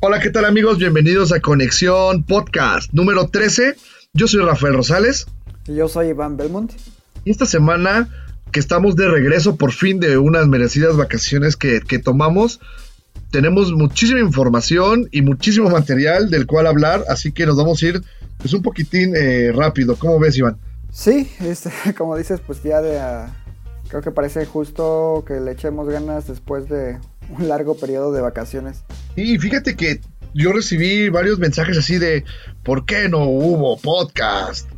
Hola, ¿qué tal amigos? Bienvenidos a Conexión Podcast número 13. Yo soy Rafael Rosales. Y yo soy Iván Belmont. Y esta semana que estamos de regreso por fin de unas merecidas vacaciones que, que tomamos, tenemos muchísima información y muchísimo material del cual hablar, así que nos vamos a ir pues un poquitín eh, rápido. ¿Cómo ves, Iván? Sí, este, como dices, pues ya de... creo que parece justo que le echemos ganas después de un largo periodo de vacaciones. Y fíjate que yo recibí varios mensajes así de ¿por qué no hubo podcast?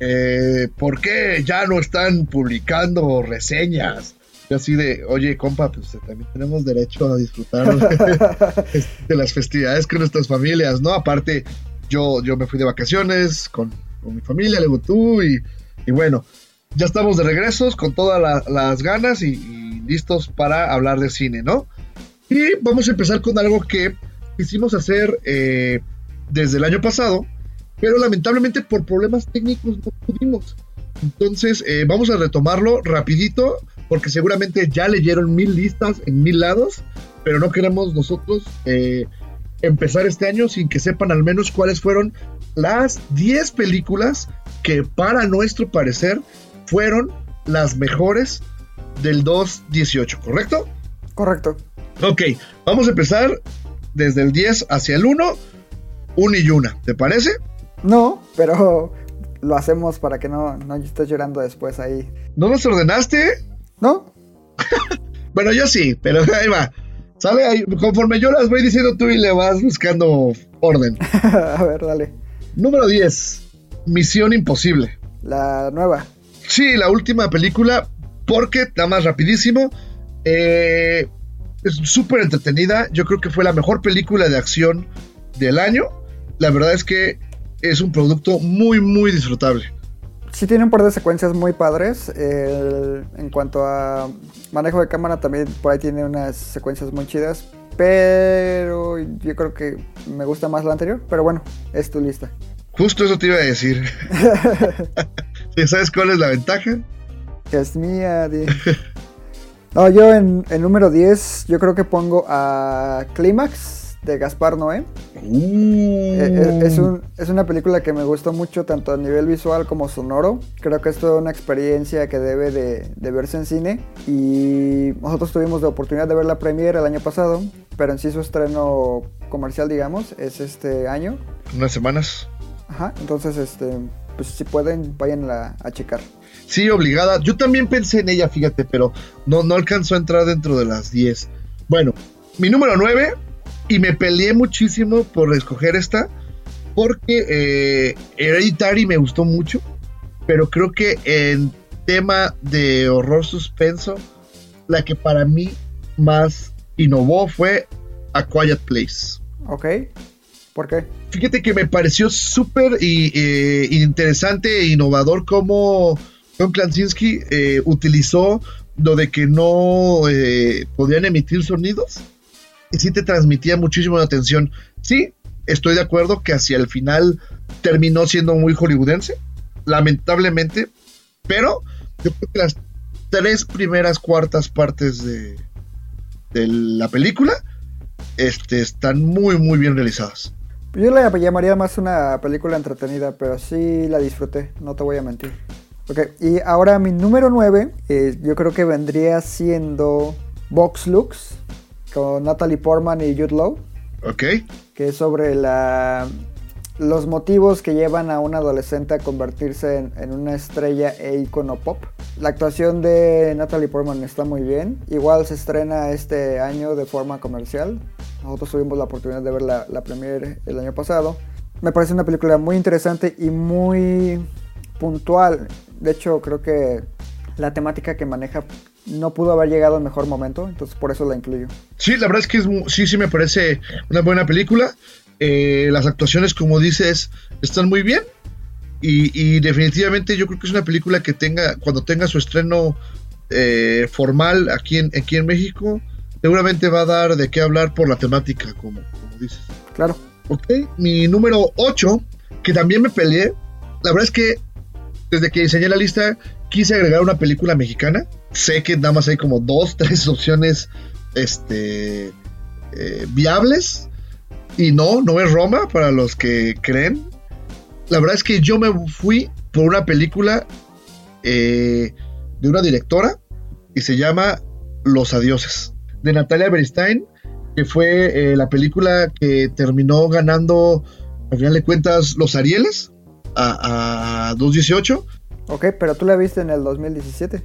Eh, ¿Por qué ya no están publicando reseñas? Y así de, oye, compa, pues también tenemos derecho a disfrutar de las festividades con nuestras familias, ¿no? Aparte, yo, yo me fui de vacaciones con, con mi familia, luego tú, y, y bueno, ya estamos de regresos con todas la- las ganas y, y listos para hablar de cine, ¿no? Y vamos a empezar con algo que quisimos hacer eh, desde el año pasado, pero lamentablemente por problemas técnicos no pudimos. Entonces eh, vamos a retomarlo rapidito, porque seguramente ya leyeron mil listas en mil lados, pero no queremos nosotros eh, empezar este año sin que sepan al menos cuáles fueron las 10 películas que para nuestro parecer fueron las mejores del 2018, ¿correcto? Correcto. Ok, vamos a empezar desde el 10 hacia el 1, un y una, ¿te parece? No, pero lo hacemos para que no, no estés llorando después ahí. ¿No nos ordenaste? ¿No? Bueno, yo sí, pero ahí va. ¿Sale? Ahí, conforme yo las voy diciendo tú y le vas buscando orden. A ver, dale. Número 10, Misión Imposible. La nueva. Sí, la última película, porque, nada más rapidísimo, eh, es súper entretenida. Yo creo que fue la mejor película de acción del año. La verdad es que es un producto muy, muy disfrutable. Sí tiene un par de secuencias muy padres. el- en cuanto a manejo de cámara también por ahí tiene unas secuencias muy chidas. Pero yo creo que me gusta más la anterior. Pero bueno, es tu lista. Justo eso te iba a decir. ¿Sí ¿Sabes cuál es la ventaja? Que es mía. No, yo en, en número 10 yo creo que pongo a Clímax de Gaspar Noé. Eh, Es, un- es una película que me gustó mucho tanto a nivel visual como sonoro. Creo que es toda una experiencia que debe de, de verse en cine. Y nosotros tuvimos la oportunidad de ver la premiere el año pasado, pero en sí su estreno comercial, digamos, es este año. Unas semanas. Ajá, entonces, este, pues si pueden, vayan a, a checar. Sí, obligada. Yo también pensé en ella, fíjate, pero no, no alcanzó a entrar dentro de las 10. Bueno, mi número 9, y me peleé muchísimo por escoger esta, porque eh, Hereditary me gustó mucho, pero creo que en tema de horror suspenso, la que para mí más innovó fue A Quiet Place. ¿Ok? ¿Por qué? Fíjate que me pareció súper eh, interesante e innovador cómo John Klasinski eh, utilizó lo de que no eh, podían emitir sonidos y sí te transmitía muchísimo la atención. Sí, estoy de acuerdo que hacia el final terminó siendo muy hollywoodense, lamentablemente, pero yo creo que las tres primeras cuartas partes de, de la película este, están muy, muy bien realizadas. Yo la llamaría más una película entretenida, pero sí la disfruté, no te voy a mentir. Ok, y ahora mi número 9, eh, yo creo que vendría siendo Vox Lux, con Natalie Portman y Jude Law, Ok. que es sobre la, los motivos que llevan a un adolescente a convertirse en, en una estrella e icono pop. La actuación de Natalie Portman está muy bien, igual se estrena este año de forma comercial. Nosotros tuvimos la oportunidad de ver la, la premiere el año pasado. Me parece una película muy interesante y muy puntual. De hecho, creo que la temática que maneja no pudo haber llegado al mejor momento, entonces por eso la incluyo. Sí, la verdad es que es sí, sí me parece una buena película. Eh, las actuaciones, como dices, están muy bien. Y, y definitivamente yo creo que es una película que tenga, cuando tenga su estreno eh, formal aquí en, aquí en México, seguramente va a dar de qué hablar por la temática, como, como dices. Claro. Ok, mi número 8, que también me peleé. La verdad es que desde que diseñé la lista quise agregar una película mexicana. Sé que nada más hay como dos, tres opciones este, eh, viables. Y no, no es Roma para los que creen. La verdad es que yo me fui por una película eh, de una directora y se llama Los Adioses, de Natalia Beristain, que fue eh, la película que terminó ganando, al final de cuentas, los Arieles a, a 218. Ok, pero tú la viste en el 2017.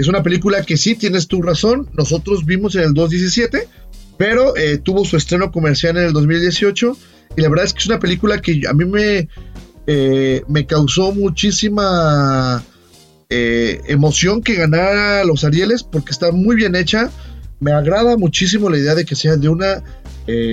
Es una película que sí, tienes tu razón, nosotros vimos en el 217, pero eh, tuvo su estreno comercial en el 2018 y la verdad es que es una película que a mí me, eh, me causó muchísima eh, emoción que ganara los Arieles porque está muy bien hecha. Me agrada muchísimo la idea de que sea de una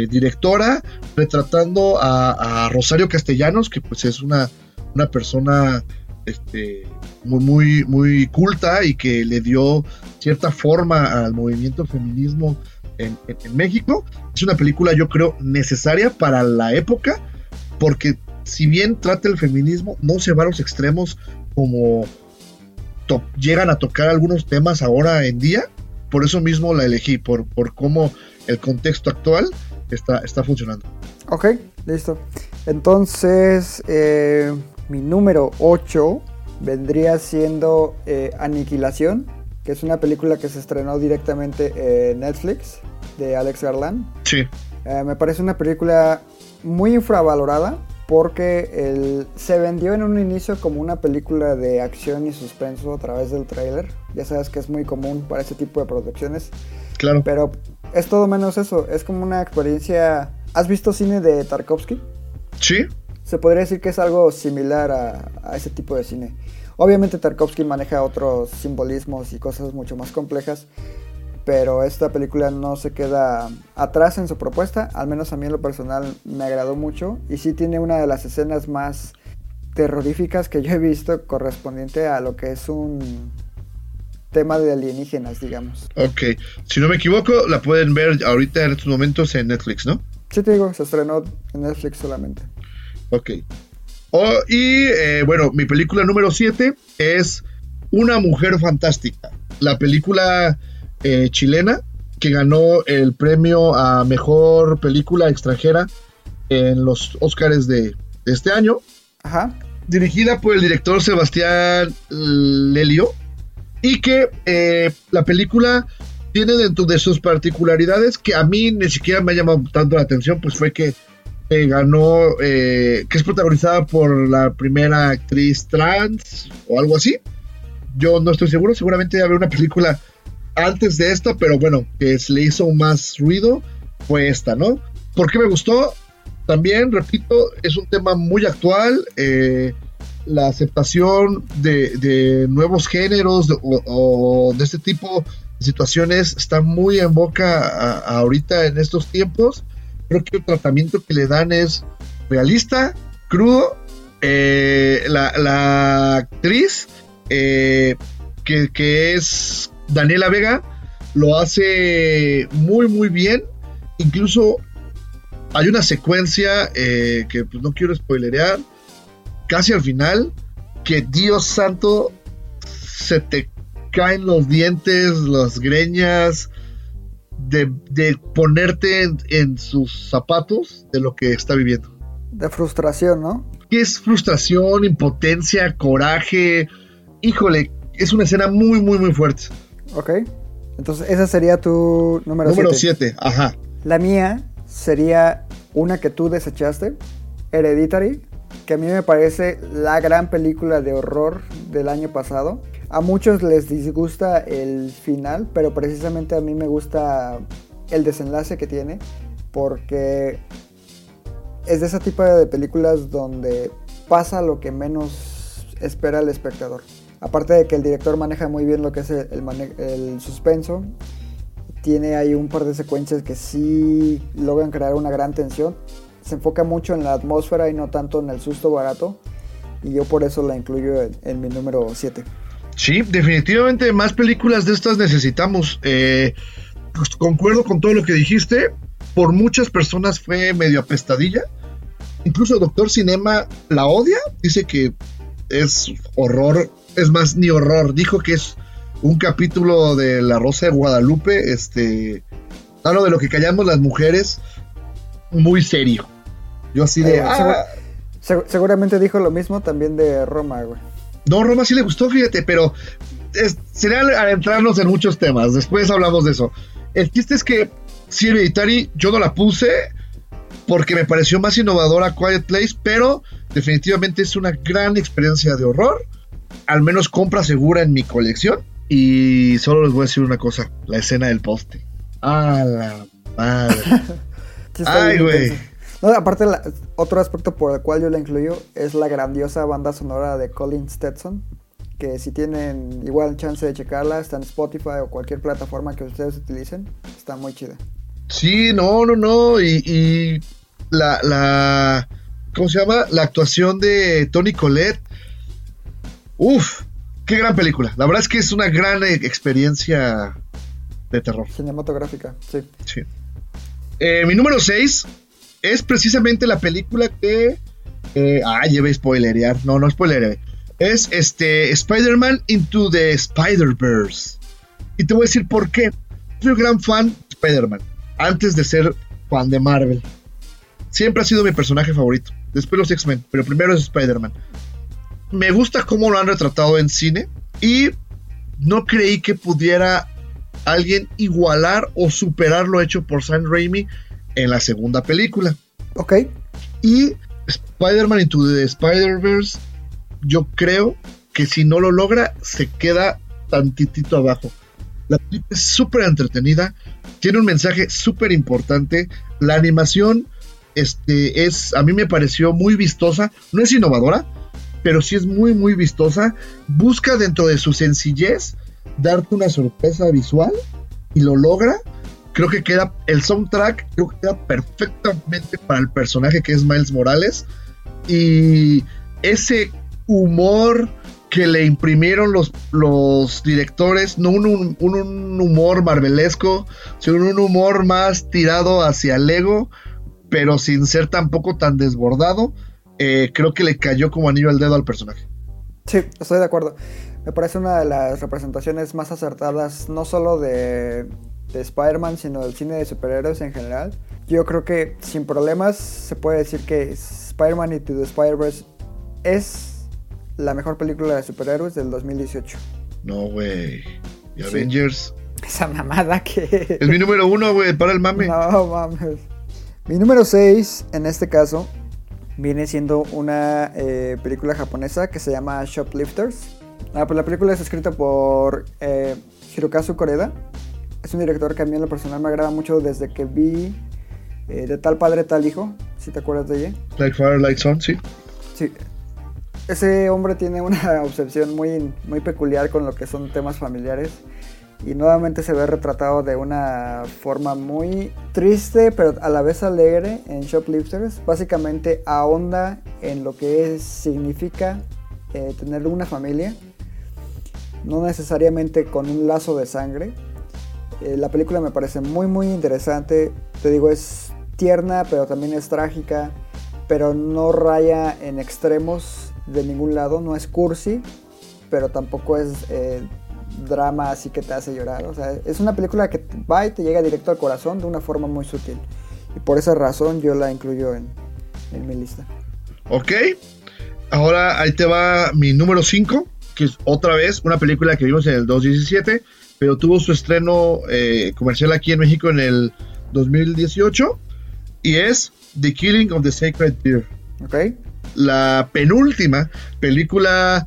directora retratando a, a Rosario Castellanos, que pues es una, una persona este, muy, muy, muy culta y que le dio cierta forma al movimiento feminismo en, México. Es una película, yo creo, necesaria para la época, porque si bien trata el feminismo, no se va a los extremos como llegan a tocar algunos temas ahora en día. Por eso mismo la elegí, por, por cómo el contexto actual está, está funcionando. Ok, listo. Entonces, eh, mi número 8 vendría siendo eh, Aniquilación, que es una película que se estrenó directamente en Netflix de Alex Garland. Sí, Eh, me parece una película muy infravalorada porque el- se vendió en un inicio como una película de acción y suspenso a través del tráiler. Ya sabes que es muy común para ese tipo de producciones. claro. Pero es todo menos eso. Es como una experiencia... ¿Has visto cine de Tarkovsky? Sí, Se podría decir que es algo similar a, a ese tipo de cine. Obviamente Tarkovsky maneja otros simbolismos y cosas mucho más complejas, pero esta película no se queda atrás en su propuesta, al menos a mí en lo personal me agradó mucho y sí tiene una de las escenas más terroríficas que yo he visto correspondiente a lo que es un tema de alienígenas, digamos. ok. Si no me equivoco, la pueden ver ahorita en estos momentos en Netflix, ¿no? Sí te digo, se estrenó en Netflix solamente. Ok. Oh, y eh, bueno, mi película número 7 es Una Mujer Fantástica. La película eh, chilena que ganó el premio a Mejor Película Extranjera en los Oscars de, de este año. Ajá. Dirigida por el director Sebastián Lelio. Y que eh, la película tiene dentro de sus particularidades que a mí ni siquiera me ha llamado tanto la atención, pues fue que eh, ganó, eh, que es protagonizada por la primera actriz trans o algo así. Yo no estoy seguro, seguramente había una película antes de esta, pero bueno, que se le hizo más ruido fue esta, ¿no? ¿Por qué me gustó? También, repito, es un tema muy actual. eh, la aceptación de, nuevos géneros o, de este tipo de situaciones está muy en boca ahorita en estos tiempos. Creo que el tratamiento que le dan es realista, crudo. eh, la, la actriz eh, que, que es Daniela Vega lo hace muy muy bien. Incluso hay una secuencia eh, que pues, no quiero spoilerear, casi al final, que Dios santo se te caen los dientes, las greñas, de, de ponerte en, en sus zapatos de lo que está viviendo. De frustración, ¿no? Que es frustración, impotencia, coraje. Híjole, es una escena muy, muy, muy fuerte. Ok. Entonces, esa sería tu número 7. Número 7, ajá. La mía sería una que tú desechaste, Hereditary, que a mí me parece la gran película de horror del año pasado. A muchos les disgusta el final, pero precisamente a mí me gusta el desenlace que tiene, porque es de ese tipo de películas donde pasa lo que menos espera el espectador. Aparte de que el director maneja muy bien lo que es el, suspenso, tiene ahí un par de secuencias que sí logran crear una gran tensión. se enfoca mucho en la atmósfera y no tanto en el susto barato. Y yo por eso la incluyo en, en mi número 7. Sí, definitivamente más películas de estas necesitamos. Eh, pues, concuerdo con todo lo que dijiste. Por muchas personas fue medio apestadilla. Incluso Doctor Cinema la odia. Dice que es horror. Es más, ni horror. Dijo que es un capítulo de La Rosa de Guadalupe. Este. Hablo de lo que callamos las mujeres. Muy serio. Yo así de. Eh, "Ah". segu- seguramente dijo lo mismo también de Roma, güey. No, Roma sí le gustó, fíjate, pero es- sería adentrarnos en muchos temas. Después hablamos de eso. El chiste es que sí, Hereditary yo no la puse porque me pareció más innovadora Quiet Place, pero definitivamente es una gran experiencia de horror. Al menos compra segura en mi colección. Y solo les voy a decir una cosa: la escena del poste. ¡A la madre! Ay, güey. No, aparte, la- otro aspecto por el cual yo la incluyo es la grandiosa banda sonora de Colin Stetson. Que si tienen igual chance de checarla, está en Spotify o cualquier plataforma que ustedes utilicen. Está muy chida. Sí, no, no, no. Y, y la, la. ¿Cómo se llama? La actuación de Tony Collette. Uf, qué gran película. La verdad es que es una gran eh, experiencia de terror. Cinematográfica, sí. Sí. Eh, mi número 6 es precisamente la película que. Ah, lleve spoilerear. No, no spoileré. Es este Spider-Man Into the Spider-Verse. Y te voy a decir por qué. Soy un gran fan de Spider-Man. Antes de ser fan de Marvel. Siempre ha sido mi personaje favorito. Después los X-Men. Pero primero es Spider-Man. Me gusta cómo lo han retratado en cine. Y no creí que pudiera alguien igualar o superar lo hecho por Sam Raimi en la segunda película. Ok. Y Spider-Man Into the Spider-Verse, yo creo que si no lo logra, se queda tantitito abajo. La película es súper entretenida, tiene un mensaje súper importante. La animación este, es, a mí me pareció muy vistosa, no es innovadora, pero sí es muy, muy vistosa. Busca dentro de su sencillez darte una sorpresa visual y lo logra. Creo que queda el soundtrack, creo que queda perfectamente para el personaje que es Miles Morales. Y ese humor que le imprimieron los, los directores, no un, un- un humor marvelesco, sino un humor más tirado hacia el ego, pero sin ser tampoco tan desbordado, eh, creo que le cayó como anillo al dedo al personaje. Sí, estoy de acuerdo. Me parece una de las representaciones más acertadas, no solo de, de Spider-Man, sino del cine de superhéroes en general. Yo creo que sin problemas se puede decir que Spider-Man Into the Spider-Verse es la mejor película de superhéroes del 2018. No, güey. Y Sí. Avengers. Esa mamada que... Es mi número uno, güey, para el mame. No mames. Mi número 6, en este caso, viene siendo una eh, película japonesa que se llama Shoplifters. Ah, pues la película es escrita por eh, Hirokazu Koreda. Es un director que a mí en lo personal me agrada mucho desde que vi eh, De tal padre, tal hijo. Si te acuerdas de ella. Like Fire, Like Son, sí. Sí. Ese hombre tiene una obsesión muy, muy peculiar con lo que son temas familiares. Y nuevamente se ve retratado de una forma muy triste, pero a la vez alegre en Shoplifters. Básicamente ahonda en lo que es- significa eh, tener una familia. No necesariamente con un lazo de sangre. Eh, la película me parece muy muy interesante. Te digo, es tierna, pero también es trágica. Pero no raya en extremos de ningún lado. No es cursi, pero tampoco es eh, drama así que te hace llorar. O sea, es una película que va y te llega directo al corazón de una forma muy sutil. Y por esa razón yo la incluyo en, en mi lista. Ok. Ahora ahí te va mi número 5, que es otra vez una película que vimos en el 2017, pero tuvo su estreno eh, comercial aquí en México en el 2018, y es The Killing of the Sacred Deer. ¿Ok? La penúltima película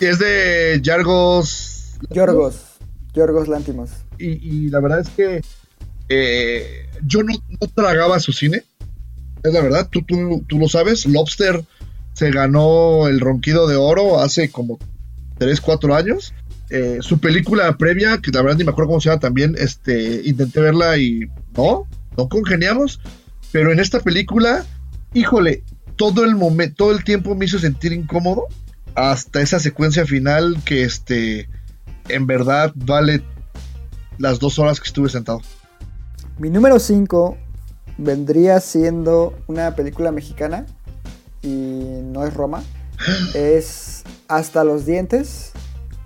es de Yargos. Yorgos. Yorgos Lántimos. Y, y la verdad es que eh, yo no, no tragaba su cine. Es la verdad, tú, tú, tú lo sabes. Lobster se ganó el ronquido de oro hace como 3, 4 años. Eh, su película previa, que la verdad ni me acuerdo cómo se llama también, este, intenté verla y no, no congeniamos. Pero en esta película, híjole, todo el momento, todo el tiempo me hizo sentir incómodo hasta esa secuencia final que este en verdad vale las dos horas que estuve sentado. Mi número 5 vendría siendo una película mexicana y no es Roma. Es Hasta los dientes.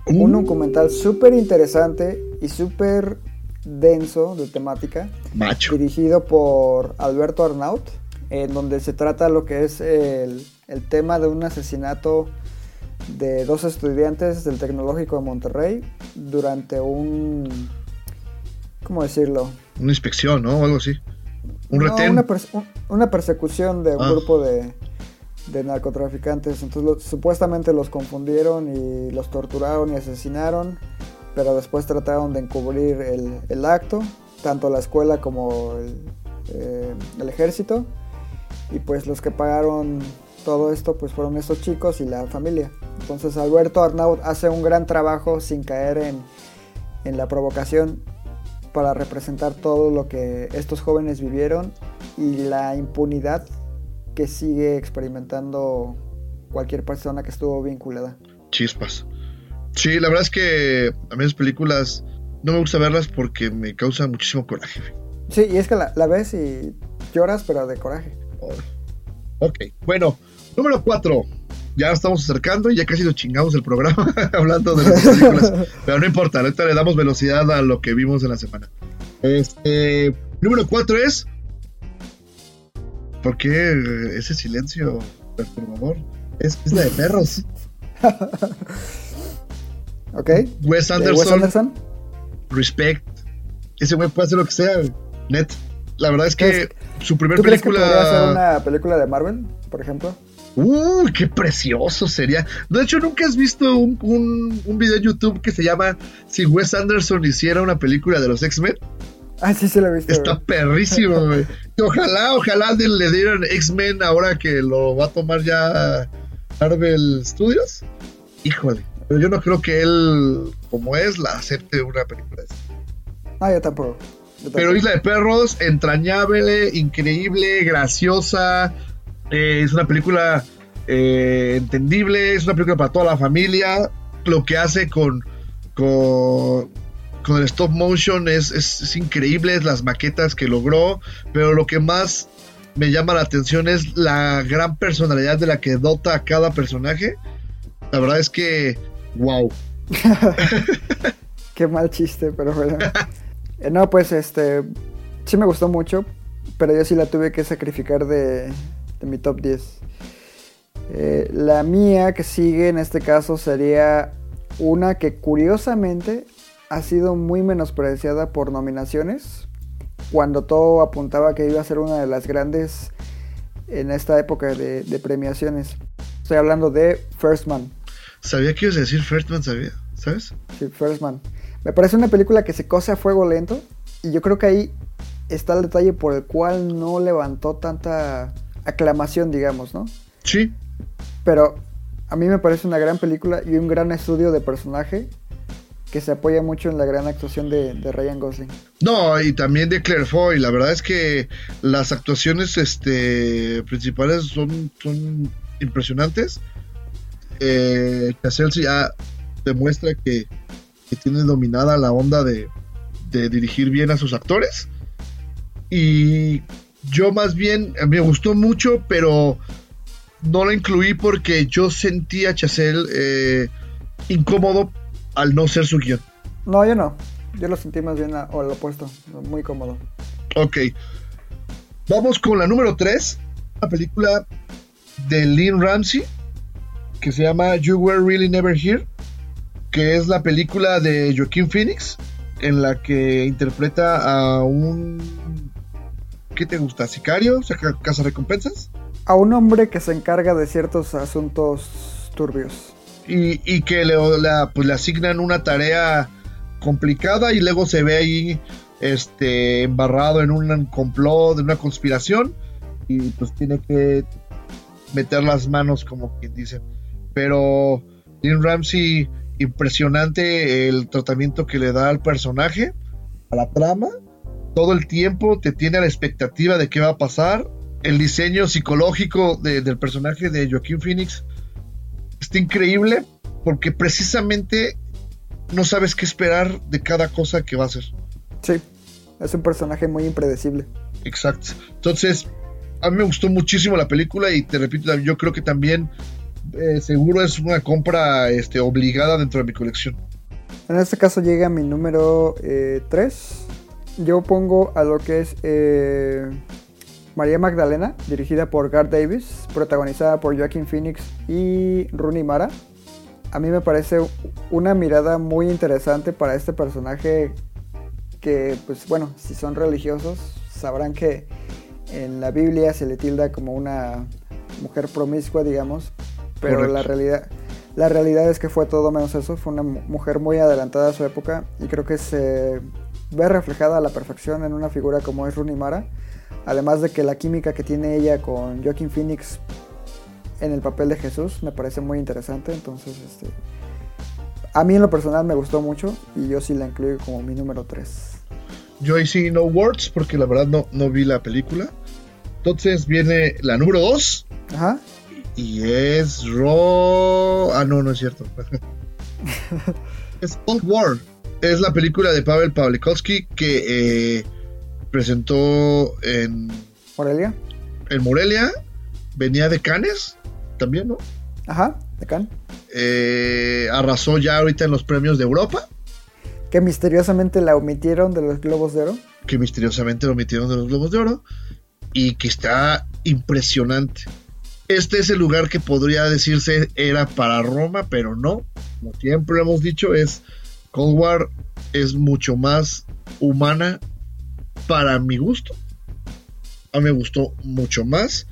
Un documental súper interesante y súper denso de temática. Macho. Dirigido por Alberto Arnaut. En donde se trata lo que es el, el tema de un asesinato de dos estudiantes del Tecnológico de Monterrey durante un... ¿Cómo decirlo? Una inspección, ¿no? O algo así. Un No, retén. Una, perse- un- una persecución de un Ah. grupo de, de narcotraficantes. Entonces lo- supuestamente los confundieron y los torturaron y asesinaron, pero después trataron de encubrir el, el acto, tanto la escuela como el, eh, el ejército. Y pues los que pagaron todo esto pues fueron estos chicos y la familia. Entonces Alberto Arnaud hace un gran trabajo sin caer en, en la provocación para representar todo lo que estos jóvenes vivieron y la impunidad que sigue experimentando cualquier persona que estuvo vinculada. Chispas. Sí, la verdad es que a mí las películas no me gusta verlas porque me causan muchísimo coraje. Sí, y es que la, la ves y lloras, pero de coraje. Ok, bueno, número 4. Ya estamos acercando y ya casi nos chingamos el programa hablando de las películas. Pero no importa, ahorita le damos velocidad a lo que vimos en la semana. Este, número 4 es. ¿Por qué ese silencio perturbador? Es, es la de perros. ¿Ok? Wes ¿De Anderson, Wes Anderson? Respect. Ese güey puede hacer lo que sea, net. La verdad es que su primer ¿Tú crees que podría ser película. una película de Marvel, por ejemplo? Uy, qué precioso sería. De hecho, nunca has visto un, un, un video en YouTube que se llama Si Wes Anderson hiciera una película de los X-Men. Ah, sí, lo he visto. Está perrísimo, güey. Ojalá, ojalá le dieran X-Men ahora que lo va a tomar ya Marvel Studios. Híjole. Pero yo no creo que él, como es, la acepte una película así. Ah, yo tampoco. Yo Pero. Isla de Perros, entrañable, increíble, graciosa. eh, es una película eh, entendible, es una película para toda la familia. Lo que hace con, con, con el stop motion es, es, es increíble, las maquetas que logró. Pero lo que más me llama la atención es la gran personalidad de la que dota a cada personaje. La verdad es que, wow. Qué mal chiste, pero bueno. Eh, no, pues este. Sí me gustó mucho, pero yo sí la tuve que sacrificar de, de mi top 10. Eh, la mía que sigue en este caso sería una que curiosamente ha sido muy menospreciada por nominaciones, cuando todo apuntaba que iba a ser una de las grandes en esta época de, de premiaciones. Estoy hablando de First Man. Sabía que ibas a decir First Man, sabía, ¿sabes? Sí, First Man. Me parece una película que se cose a fuego lento y yo creo que ahí está el detalle por el cual no levantó tanta aclamación, digamos, ¿no? Sí, Pero a mí me parece una gran película y un gran estudio de personaje que se apoya mucho en la gran actuación de, Ryan Gosling. No, y también de Claire Foy. La verdad es que las actuaciones este, principales son, son impresionantes. Eh, ya demuestra que, que tiene dominada la onda de, de dirigir bien a sus actores. Y yo más bien me gustó mucho, pero no la incluí porque yo sentía a eh, incómodo al no ser su guion. No, yo no. Yo lo sentí más bien a- o al opuesto, muy cómodo. Ok. Vamos con la número 3. Una película de Lynn Ramsey que se llama You Were Really Never Here. Que es la película de Joaquín Phoenix en la que interpreta a un. ¿Qué te gusta? ¿Sicario? O sea, ca- ¿Casa recompensas? A un hombre que se encarga de ciertos asuntos turbios. Y, que le, la- pues, le asignan una tarea complicada y luego se ve ahí este embarrado en un complot, en una conspiración y pues tiene que meter las manos como quien dice. Pero Lynn Ramsey impresionante el tratamiento que le da al personaje, a la trama todo el tiempo te tiene a la expectativa de qué va a pasar. El diseño psicológico de- del personaje de Joaquín Phoenix está increíble porque precisamente no sabes qué esperar de cada cosa que va a hacer. Sí, es un personaje muy impredecible. Exacto. Entonces, a mí me gustó muchísimo la película y te repito, yo creo que también eh, seguro es una compra este, obligada dentro de mi colección. En este caso llega mi número 3. Yo pongo a lo que es eh, María Magdalena, dirigida por Garth Davis, protagonizada por Joaquin Phoenix y Rooney Mara. A mí me parece una mirada muy interesante para este personaje que, pues bueno, si son religiosos, sabrán que en la Biblia se le tilda como una mujer promiscua, digamos, pero Correcto. la realidad, la realidad es que fue todo menos eso, fue una mu- mujer muy adelantada a su época y creo que se ve reflejada a la perfección en una figura como es Rooney Mara, además de que la química que tiene ella con Joaquin Phoenix en el papel de Jesús me parece muy interesante, entonces este a mí en lo personal me gustó mucho y yo sí la incluyo como mi número 3. Yo ahí sí no words porque la verdad no, no vi la película. Entonces viene la número 2 Ajá. y es Ro... Ah, no, no es cierto. es Cold War. Es la película de Pavel Pawlikowski que eh, presentó en, Morelia. en Morelia. Venía de Cannes también, ¿no? Ajá, de Cannes. Eh, arrasó ya ahorita en los premios de Europa. Que misteriosamente la omitieron de los Globos de Oro. que misteriosamente lo metieron de los Globos de Oro y que está impresionante. Este es el lugar que podría decirse era para Roma, pero no. Como siempre lo hemos dicho, es Cold War es mucho más humana para mi gusto. A mí me gustó mucho más.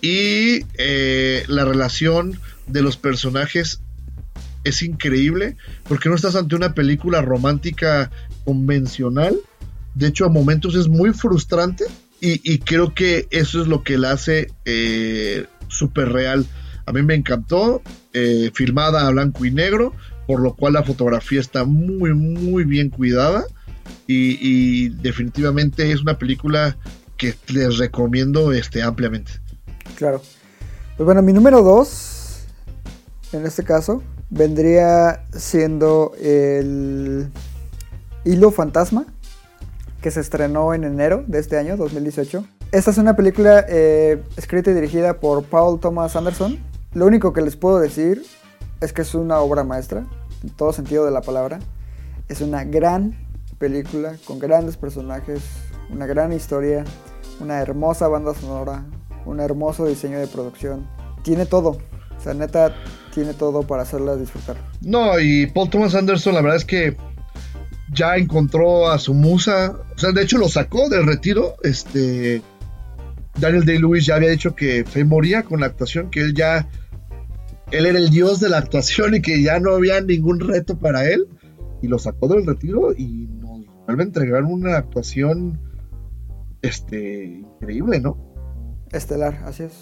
Y eh, la relación de los personajes es increíble porque no estás ante una película romántica convencional. De hecho, a momentos es muy frustrante y, creo que eso es lo que la hace eh, súper real. A mí me encantó, eh, filmada a blanco y negro, por lo cual la fotografía está muy, muy bien cuidada y, definitivamente es una película que les recomiendo este, ampliamente. Claro. Pues bueno, mi número 2, en este caso, vendría siendo el Hilo Fantasma, que se estrenó en enero de este año, 2018. Esta es una película eh, escrita y dirigida por Paul Thomas Anderson. Lo único que les puedo decir es que es una obra maestra, en todo sentido de la palabra. Es una gran película con grandes personajes, una gran historia, una hermosa banda sonora, un hermoso diseño de producción. Tiene todo. O sea, neta, tiene todo para hacerla disfrutar. No, y Paul Thomas Anderson, la verdad es que ya encontró a su musa. O sea, de hecho lo sacó del retiro. Este. Daniel Day-Lewis ya había dicho que se moría con la actuación, que él ya. Él era el dios de la actuación y que ya no había ningún reto para él. Y lo sacó del retiro y vuelve a entregar una actuación. Este. Increíble, ¿no? Estelar, así es.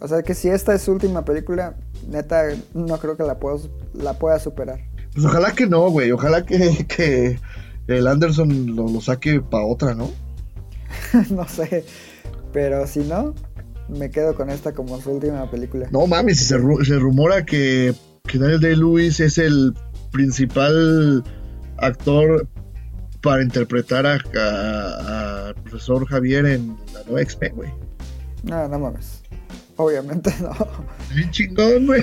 O sea que si esta es su última película, neta, no creo que la, puedo, la pueda superar. Pues ojalá que no, güey. Ojalá que, que el Anderson lo, lo saque para otra, ¿no? no sé. Pero si no, me quedo con esta como su última película. No mames, se, ru- se rumora que, que Daniel Day-Lewis es el principal actor para interpretar a, a- a profesor Javier en la nueva X-Men, güey. No, no mames. Obviamente no. Bien chingón, güey.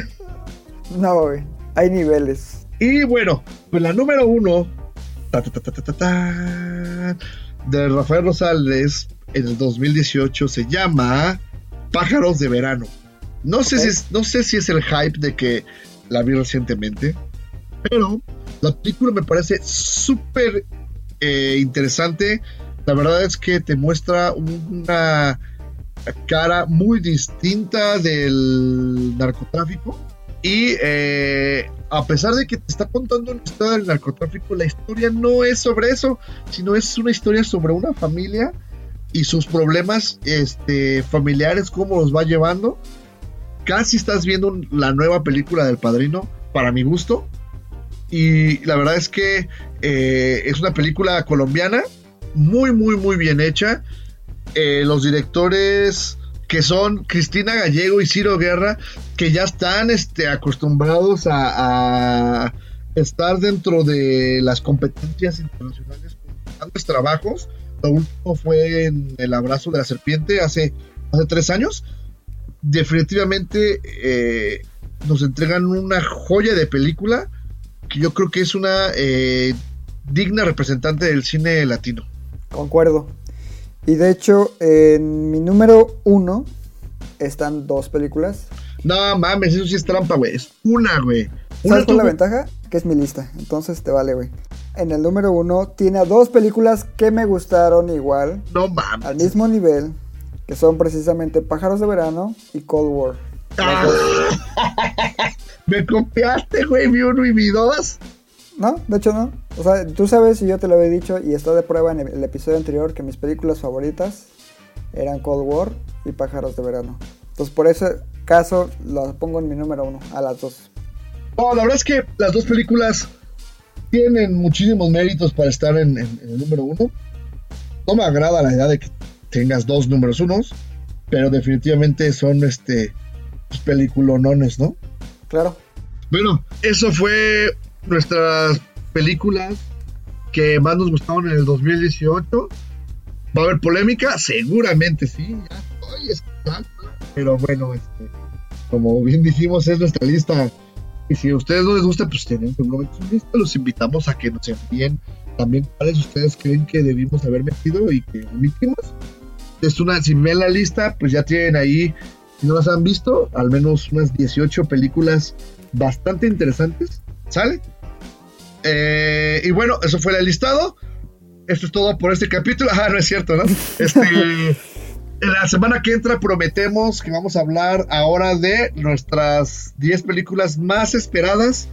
No, güey. Hay niveles. Y bueno, pues la número uno ta, ta, ta, de Rafael Rosales en el 2018 se llama Pájaros de Verano. No sé, si es, no sé si es el hype de que la vi recientemente, pero la película me parece súper eh, interesante. La verdad es que te muestra una cara muy distinta del narcotráfico. Y eh, a pesar de que te está contando una historia del narcotráfico, la historia no es sobre eso, sino es una historia sobre una familia y sus problemas este, familiares, cómo los va llevando. Casi estás viendo la nueva película del Padrino, para mi gusto. Y la verdad es que eh, es una película colombiana muy, muy, muy bien hecha. Eh, los directores que son Cristina Gallego y Ciro Guerra, que ya están este, acostumbrados a, estar dentro de las competencias internacionales con grandes trabajos. Lo último fue en El Abrazo de la Serpiente hace, hace tres años. Definitivamente eh, nos entregan una joya de película que yo creo que es una digna representante del cine latino. Concuerdo. Y de hecho, en mi número uno están dos películas. No mames, eso sí es trampa, güey. Es una, güey. ¿Sabes cuál es la ventaja? Que es mi lista. Entonces te vale, güey. En el número uno tiene a dos películas que me gustaron igual, No mames. al mismo nivel, que son precisamente Pájaros de Verano y Cold War. Ah, me copiaste, güey, mi uno y mi dos. No, de hecho no. O sea, tú sabes y yo te lo había dicho y está de prueba en el, el episodio anterior que mis películas favoritas eran Cold War y Pájaros de Verano. Entonces por ese caso las pongo en mi número uno, a las dos. No, la verdad es que las dos películas tienen muchísimos méritos para estar en, en- en el número uno. No me agrada la idea de que tengas dos números unos, pero definitivamente son este pues, peliculonones, ¿no? Claro. Bueno, eso fue nuestras películas que más nos gustaron en el 2018. ¿Va a haber polémica? Seguramente sí, ya estoy. Pero bueno, este, como bien dijimos, es nuestra lista. Y si a ustedes no les gusta, pues tienen seguramente su lista. Los invitamos a que nos envíen también cuáles ustedes creen que debimos haber metido y que omitimos. Es una, si ven la lista, pues ya tienen ahí, si no las han visto, al menos unas 18 películas bastante interesantes. ¿Sale? Eh, y bueno, eso fue el listado. Esto es todo por este capítulo. Ah, no es cierto, ¿no? Este, en la semana que entra prometemos que vamos a hablar ahora de nuestras 10 películas más esperadas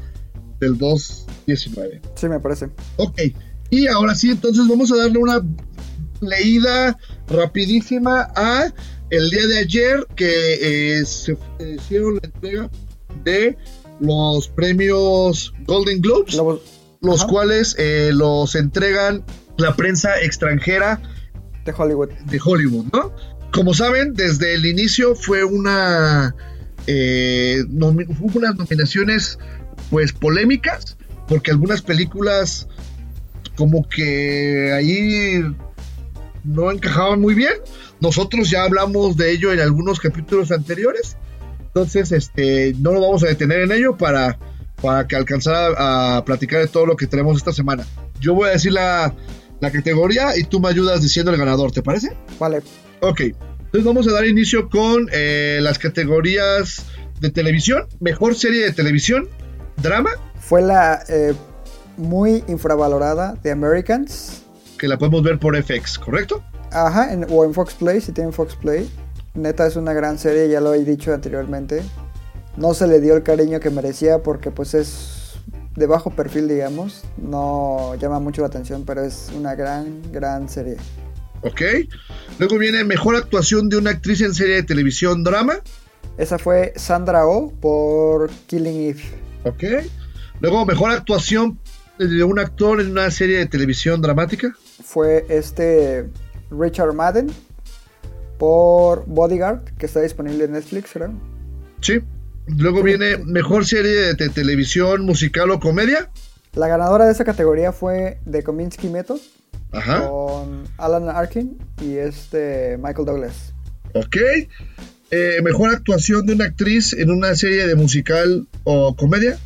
del 2019. Sí, me parece. Ok, y ahora sí, entonces vamos a darle una leída rapidísima a el día de ayer que eh, se hicieron la entrega de los premios Golden Globes, los Ajá. cuales eh, los entregan la prensa extranjera de Hollywood. de Hollywood, ¿no? Como saben, desde el inicio fue una eh, hubo unas nominaciones pues polémicas porque algunas películas como que ahí no encajaban muy bien. Nosotros ya hablamos de ello en algunos capítulos anteriores. Entonces, este, no nos vamos a detener en ello para, para que alcanzar a, a platicar de todo lo que tenemos esta semana. Yo voy a decir la, la categoría y tú me ayudas diciendo el ganador, ¿te parece? Vale. Ok, entonces vamos a dar inicio con eh, las categorías de televisión, mejor serie de televisión, drama, Fue la eh, muy infravalorada de Americans. que la podemos ver por FX, ¿correcto? Ajá, en- o en Fox Play, si tienen Fox Play. Neta es una gran serie, ya lo he dicho anteriormente. No se le dio el cariño que merecía porque pues es de bajo perfil, digamos. No llama mucho la atención, pero es una gran, gran serie. Ok. Luego viene mejor actuación de una actriz en serie de televisión, drama, Esa fue Sandra Oh por Killing Eve. ok. Luego mejor actuación de un actor en una serie de televisión dramática, Fue este Richard Madden por Bodyguard, que está disponible en Netflix, creo. sí. Luego viene mejor serie de te- televisión musical o comedia, La ganadora de esa categoría fue The Kominsky Method ajá. con Alan Arkin y este Michael Douglas. Ok. Eh, mejor actuación de una actriz en una serie de musical o comedia.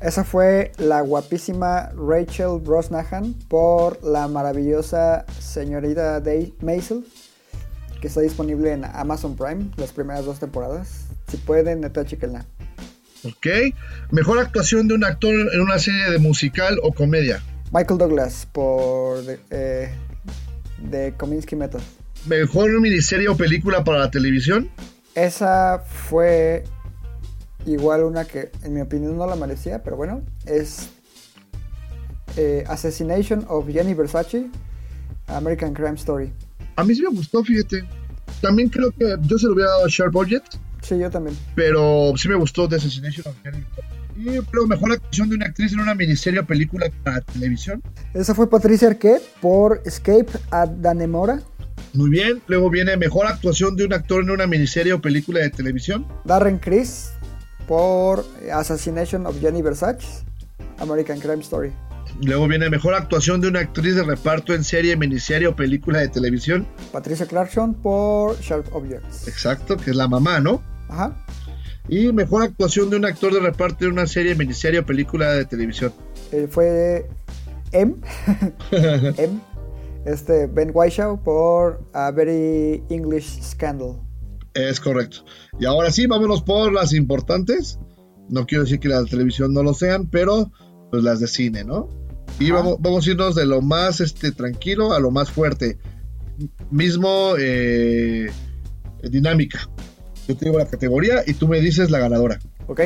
Esa fue la guapísima Rachel Brosnahan por la maravillosa señorita Day Maisel, que está disponible en Amazon Prime las primeras dos temporadas. Si pueden, neta, chequenla. Ok. Mejor actuación de un actor en una serie de musical o comedia. Michael Douglas por The, eh, The Kominsky Method. Mejor miniserie o película para la televisión. Esa fue igual una que en mi opinión no la merecía, pero bueno, es eh, Assassination of Gianni Versace, American Crime Story. A mí sí me gustó, fíjate. También creo que yo se lo hubiera dado a Sharp Budget. Sí, yo también. Pero sí me gustó The Assassination of Versace. Y luego mejor actuación de una actriz en una miniserie o película para televisión. Esa fue Patricia Arquette por Escape at Danemora. Muy bien. Luego viene mejor actuación de un actor en una miniserie o película de televisión. Darren Criss por Assassination of Gianni Versace. American Crime Story. Luego viene mejor actuación de una actriz de reparto en serie, miniserie o película de televisión. Patricia Clarkson por Sharp Objects. Exacto, que es la mamá, ¿no? Ajá. Y mejor actuación de un actor de reparto en una serie, miniserie o película de televisión. Eh, fue M. M. Este, Ben Whishaw por A Very English Scandal. Es correcto. Y ahora sí, vámonos por las importantes. No quiero decir que las de televisión no lo sean, pero pues las de cine, ¿no? Y vamos, vamos a irnos de lo más este, tranquilo a lo más fuerte. Mismo eh, dinámica. Yo te digo la categoría y tú me dices la ganadora. ¿Ok?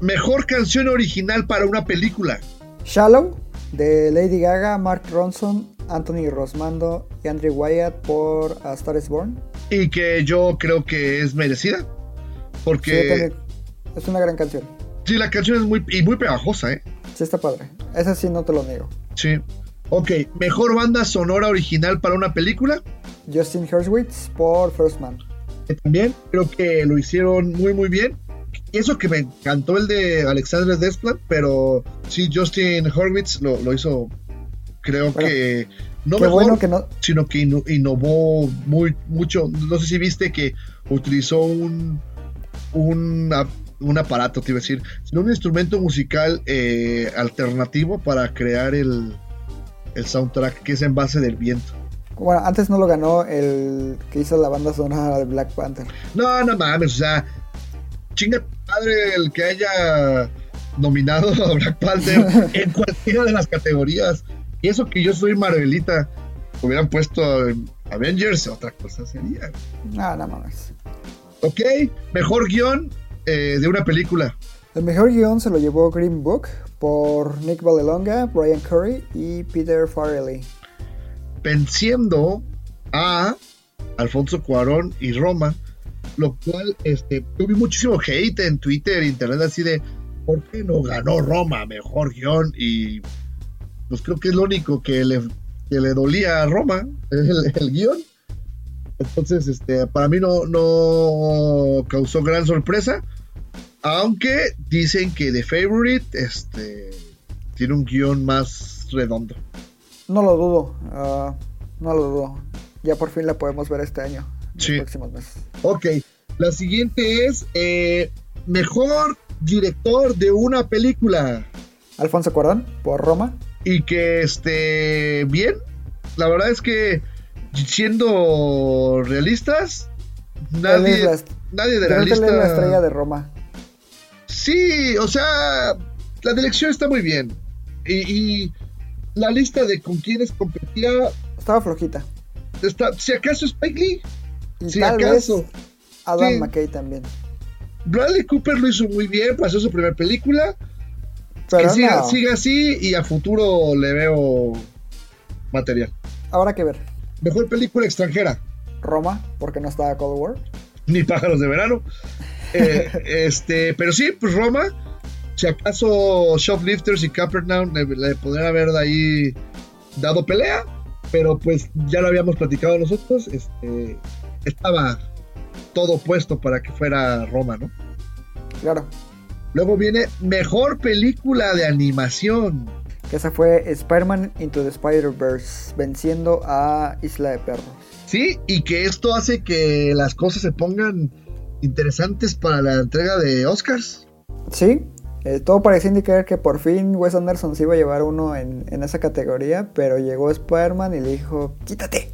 Mejor canción original para una película. Shallow de Lady Gaga, Mark Ronson, Anthony Rosmando y Andrew Wyatt por A Star is Born. Y que yo creo que es merecida. Sí, Porque también. es una gran canción. sí, la canción es muy, y muy pegajosa, ¿eh? Sí, está padre. Esa sí no te lo niego. Sí. Ok, mejor banda sonora original para una película. Justin Hurwitz por First Man. también creo que lo hicieron muy muy bien. Eso que me encantó el de Alexander Desplat, pero sí, Justin Horwitz lo, lo hizo, creo Bueno, que no mejor, bueno que no. sino que ino- innovó muy mucho. No sé si viste que utilizó un, un, un aparato, te iba a decir, sino un instrumento musical eh, alternativo para crear el, el soundtrack que es en base del viento. Bueno, antes no lo ganó el que hizo la banda sonora de Black Panther. No, no mames, o sea, chinga tu madre el que haya nominado a Black Panther en cualquiera de las categorías. Y eso que yo soy Marvelita, hubieran puesto en Avengers, otra cosa sería. No, no mames. Ok, mejor guion eh, de una película. El mejor guion se lo llevó Green Book por Nick Vallelonga, Brian Curry y Peter Farrelly. Venciendo a Alfonso Cuarón y Roma, lo cual este, yo vi muchísimo hate en Twitter, internet, así de ¿por qué no ganó Roma mejor guion? Y pues creo que es lo único que le, que le dolía a Roma, el, el guion. Entonces, este, para mí no, no causó gran sorpresa. Aunque dicen que The Favorite este, tiene un guion más redondo. No lo dudo, ah, no lo dudo. Ya por fin la podemos ver este año, Sí. los próximos meses. Ok, la siguiente es eh, mejor director de una película. Alfonso Cuarón por Roma. Y que esté bien. La verdad es que siendo realistas, nadie, nadie de la lista. es la estrella de Roma. Sí, o sea, la dirección está muy bien. Y, y la lista de con quienes competía, Estaba flojita. está, si acaso Spike Lee, Y si tal acaso. vez Adam Sí. McKay también. Bradley Cooper lo hizo muy bien, pasó su primera película. Pero que siga, no, siga así y a futuro le veo material. habrá que ver. Mejor película extranjera, Roma, porque no estaba Cold War. ni pájaros de verano. Eh, este, pero sí, pues Roma. Si acaso Shoplifters y Capernaum le, le podrían haber de ahí dado pelea, pero pues ya lo habíamos platicado nosotros. Este, estaba todo puesto para que fuera Roma, ¿no? Claro, Luego viene mejor película de animación. que esa fue Spider-Man Into the Spider-Verse, venciendo a Isla de Perros. Sí, y que esto hace que las cosas se pongan interesantes para la entrega de Oscars. Sí, eh, todo parecía indicar que por fin Wes Anderson se iba a llevar uno en, en esa categoría, pero llegó Spider-Man y le dijo, quítate.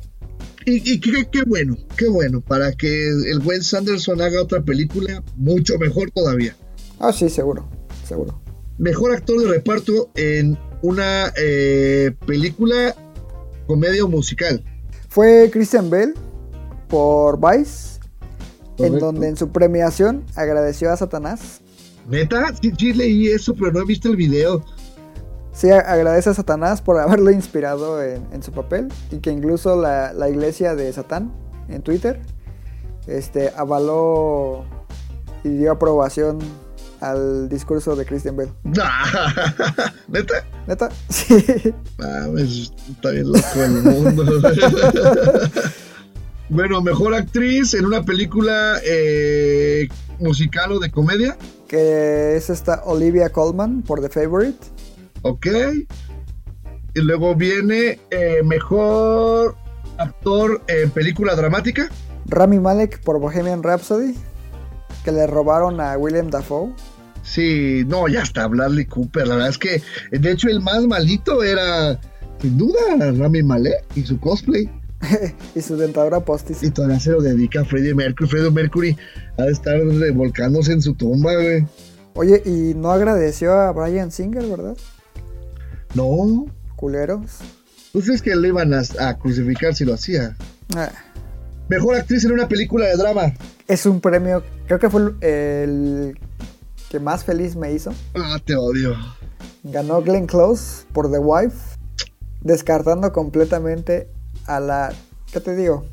Y, y qué, qué bueno, qué bueno, para que el buen Sanderson haga otra película mucho mejor todavía. Ah, sí, seguro, seguro. Mejor actor de reparto en una eh, película comedia o musical. Fue Christian Bell por Vice, en donde en su premiación agradeció a Satanás. Neta, sí, sí leí eso, pero no he visto el video. Sí, agradece a Satanás por haberlo inspirado en, en su papel y que incluso la, la iglesia de Satán en Twitter este, avaló y dio aprobación al discurso de Christian Bale. ¿Neta? ¿Neta? Sí. Mames, está bien loco el mundo. bueno, mejor actriz en una película eh, musical o de comedia. Que es esta Olivia Colman por The Favorite. Ok. Y luego viene eh, mejor actor en película dramática. Rami Malek por Bohemian Rhapsody. Que le robaron a William Dafoe. Sí, no, ya está Bradley Cooper. La verdad es que, de hecho, el más malito era, sin duda, Rami Malek y su cosplay. y su dentadura postis. Y todavía se lo dedica a Freddie Mercury. Freddie Mercury ha de estar revolcándose en su tumba, güey. Oye, y no agradeció a Brian Singer, ¿verdad? No. Culeros. Pues es que le iban a, a crucificar si lo hacía. Ah, Mejor actriz en una película de drama. es un premio, creo que fue el, el que más feliz me hizo. Ah, te odio. Ganó Glenn Close por The Wife, descartando completamente a la, ¿qué te digo?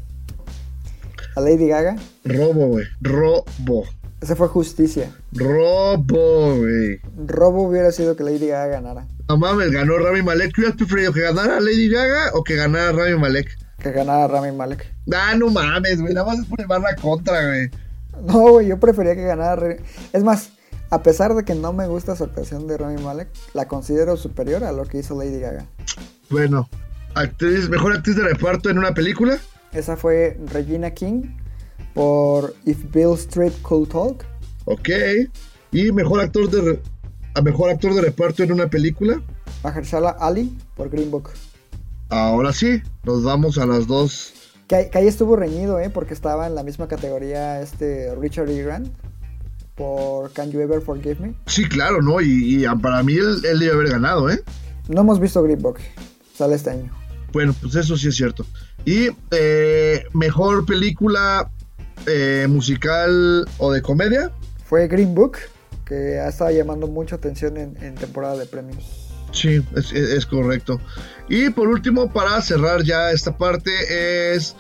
A Lady Gaga. Robo, güey. Robo. Esa fue justicia. Robo, güey. Robo hubiera sido que Lady Gaga ganara. No mames, ganó Rami Malek. ¿Tú hubieras preferido que ganara Lady Gaga o que ganara Rami Malek? Que ganara Rami Malek. Ah, no mames, güey. Nada más es por llevar la contra, güey. No, güey, yo prefería que ganara. Es más, a pesar de que no me gusta su actuación de Rami Malek, la considero superior a lo que hizo Lady Gaga. Bueno, actriz, mejor actriz de reparto en una película. Esa fue Regina King por If Bill Street Could Talk. Ok. Y mejor actor de a mejor actor de reparto en una película. Mahershala Ali por Green Book. Ahora sí, nos vamos a las dos. Que, que ahí estuvo reñido, ¿eh? Porque estaba en la misma categoría este Richard E. Grant por Can You Ever Forgive Me. Sí, claro, ¿no? Y, y, ah, para mí él, él debe haber ganado, ¿eh? No hemos visto Green Book. Sale este año. Bueno, pues eso sí es cierto. Y eh, mejor película eh, musical o de comedia. Fue Green Book, que ha estado llamando mucha atención en, en temporada de premios. Sí, es, es- es correcto. Y por último, para cerrar ya esta parte, es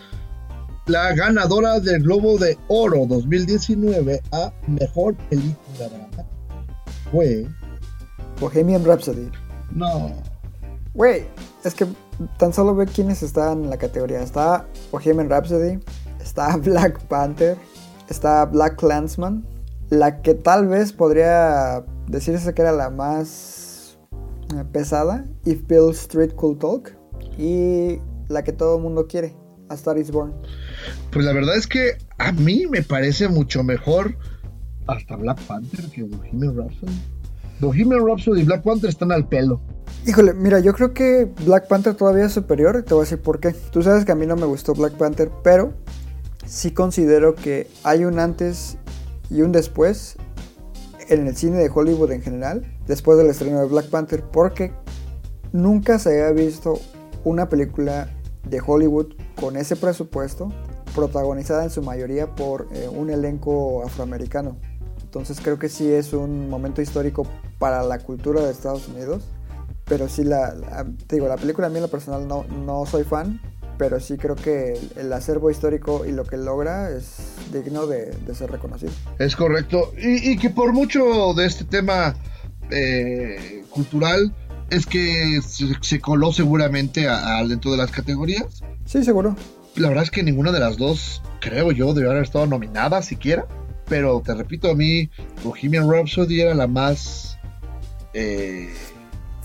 la ganadora del Globo de Oro 2019 a Mejor Película Dramática. Fue... Bohemian Rhapsody. No. Güey, es que tan solo ve quiénes están en la categoría. Está Bohemian Rhapsody, está Black Panther, está Black Clansman, la que tal vez podría decirse que era la más eh, pesada, If Bill Street Could Talk, y la que todo el mundo quiere, A Star Is Born. Pues la verdad es que a mí me parece mucho mejor hasta Black Panther que Bohemian Rhapsody. Bohemian Rhapsody y Black Panther están al pelo. Híjole, mira, yo creo que Black Panther todavía es superior, te voy a decir por qué. Tú sabes que a mí no me gustó Black Panther, pero sí considero que hay un antes y un después en el cine de Hollywood en general, después del estreno de Black Panther, porque nunca se había visto una película de Hollywood con ese presupuesto, protagonizada en su mayoría por eh, un elenco afroamericano. Entonces creo que sí es un momento histórico para la cultura de Estados Unidos. Pero sí, la, la- te digo, la película a mí en lo personal no, no soy fan, pero sí creo que el, el acervo histórico y lo que logra es digno de, de ser reconocido. Es correcto. Y, y que por mucho de este tema eh, cultural es que se, se coló seguramente a, a dentro de las categorías. Sí, seguro. La verdad es que ninguna de las dos, creo yo, debió haber estado nominada siquiera. Pero te repito, a mí Bohemian Rhapsody era la más eh,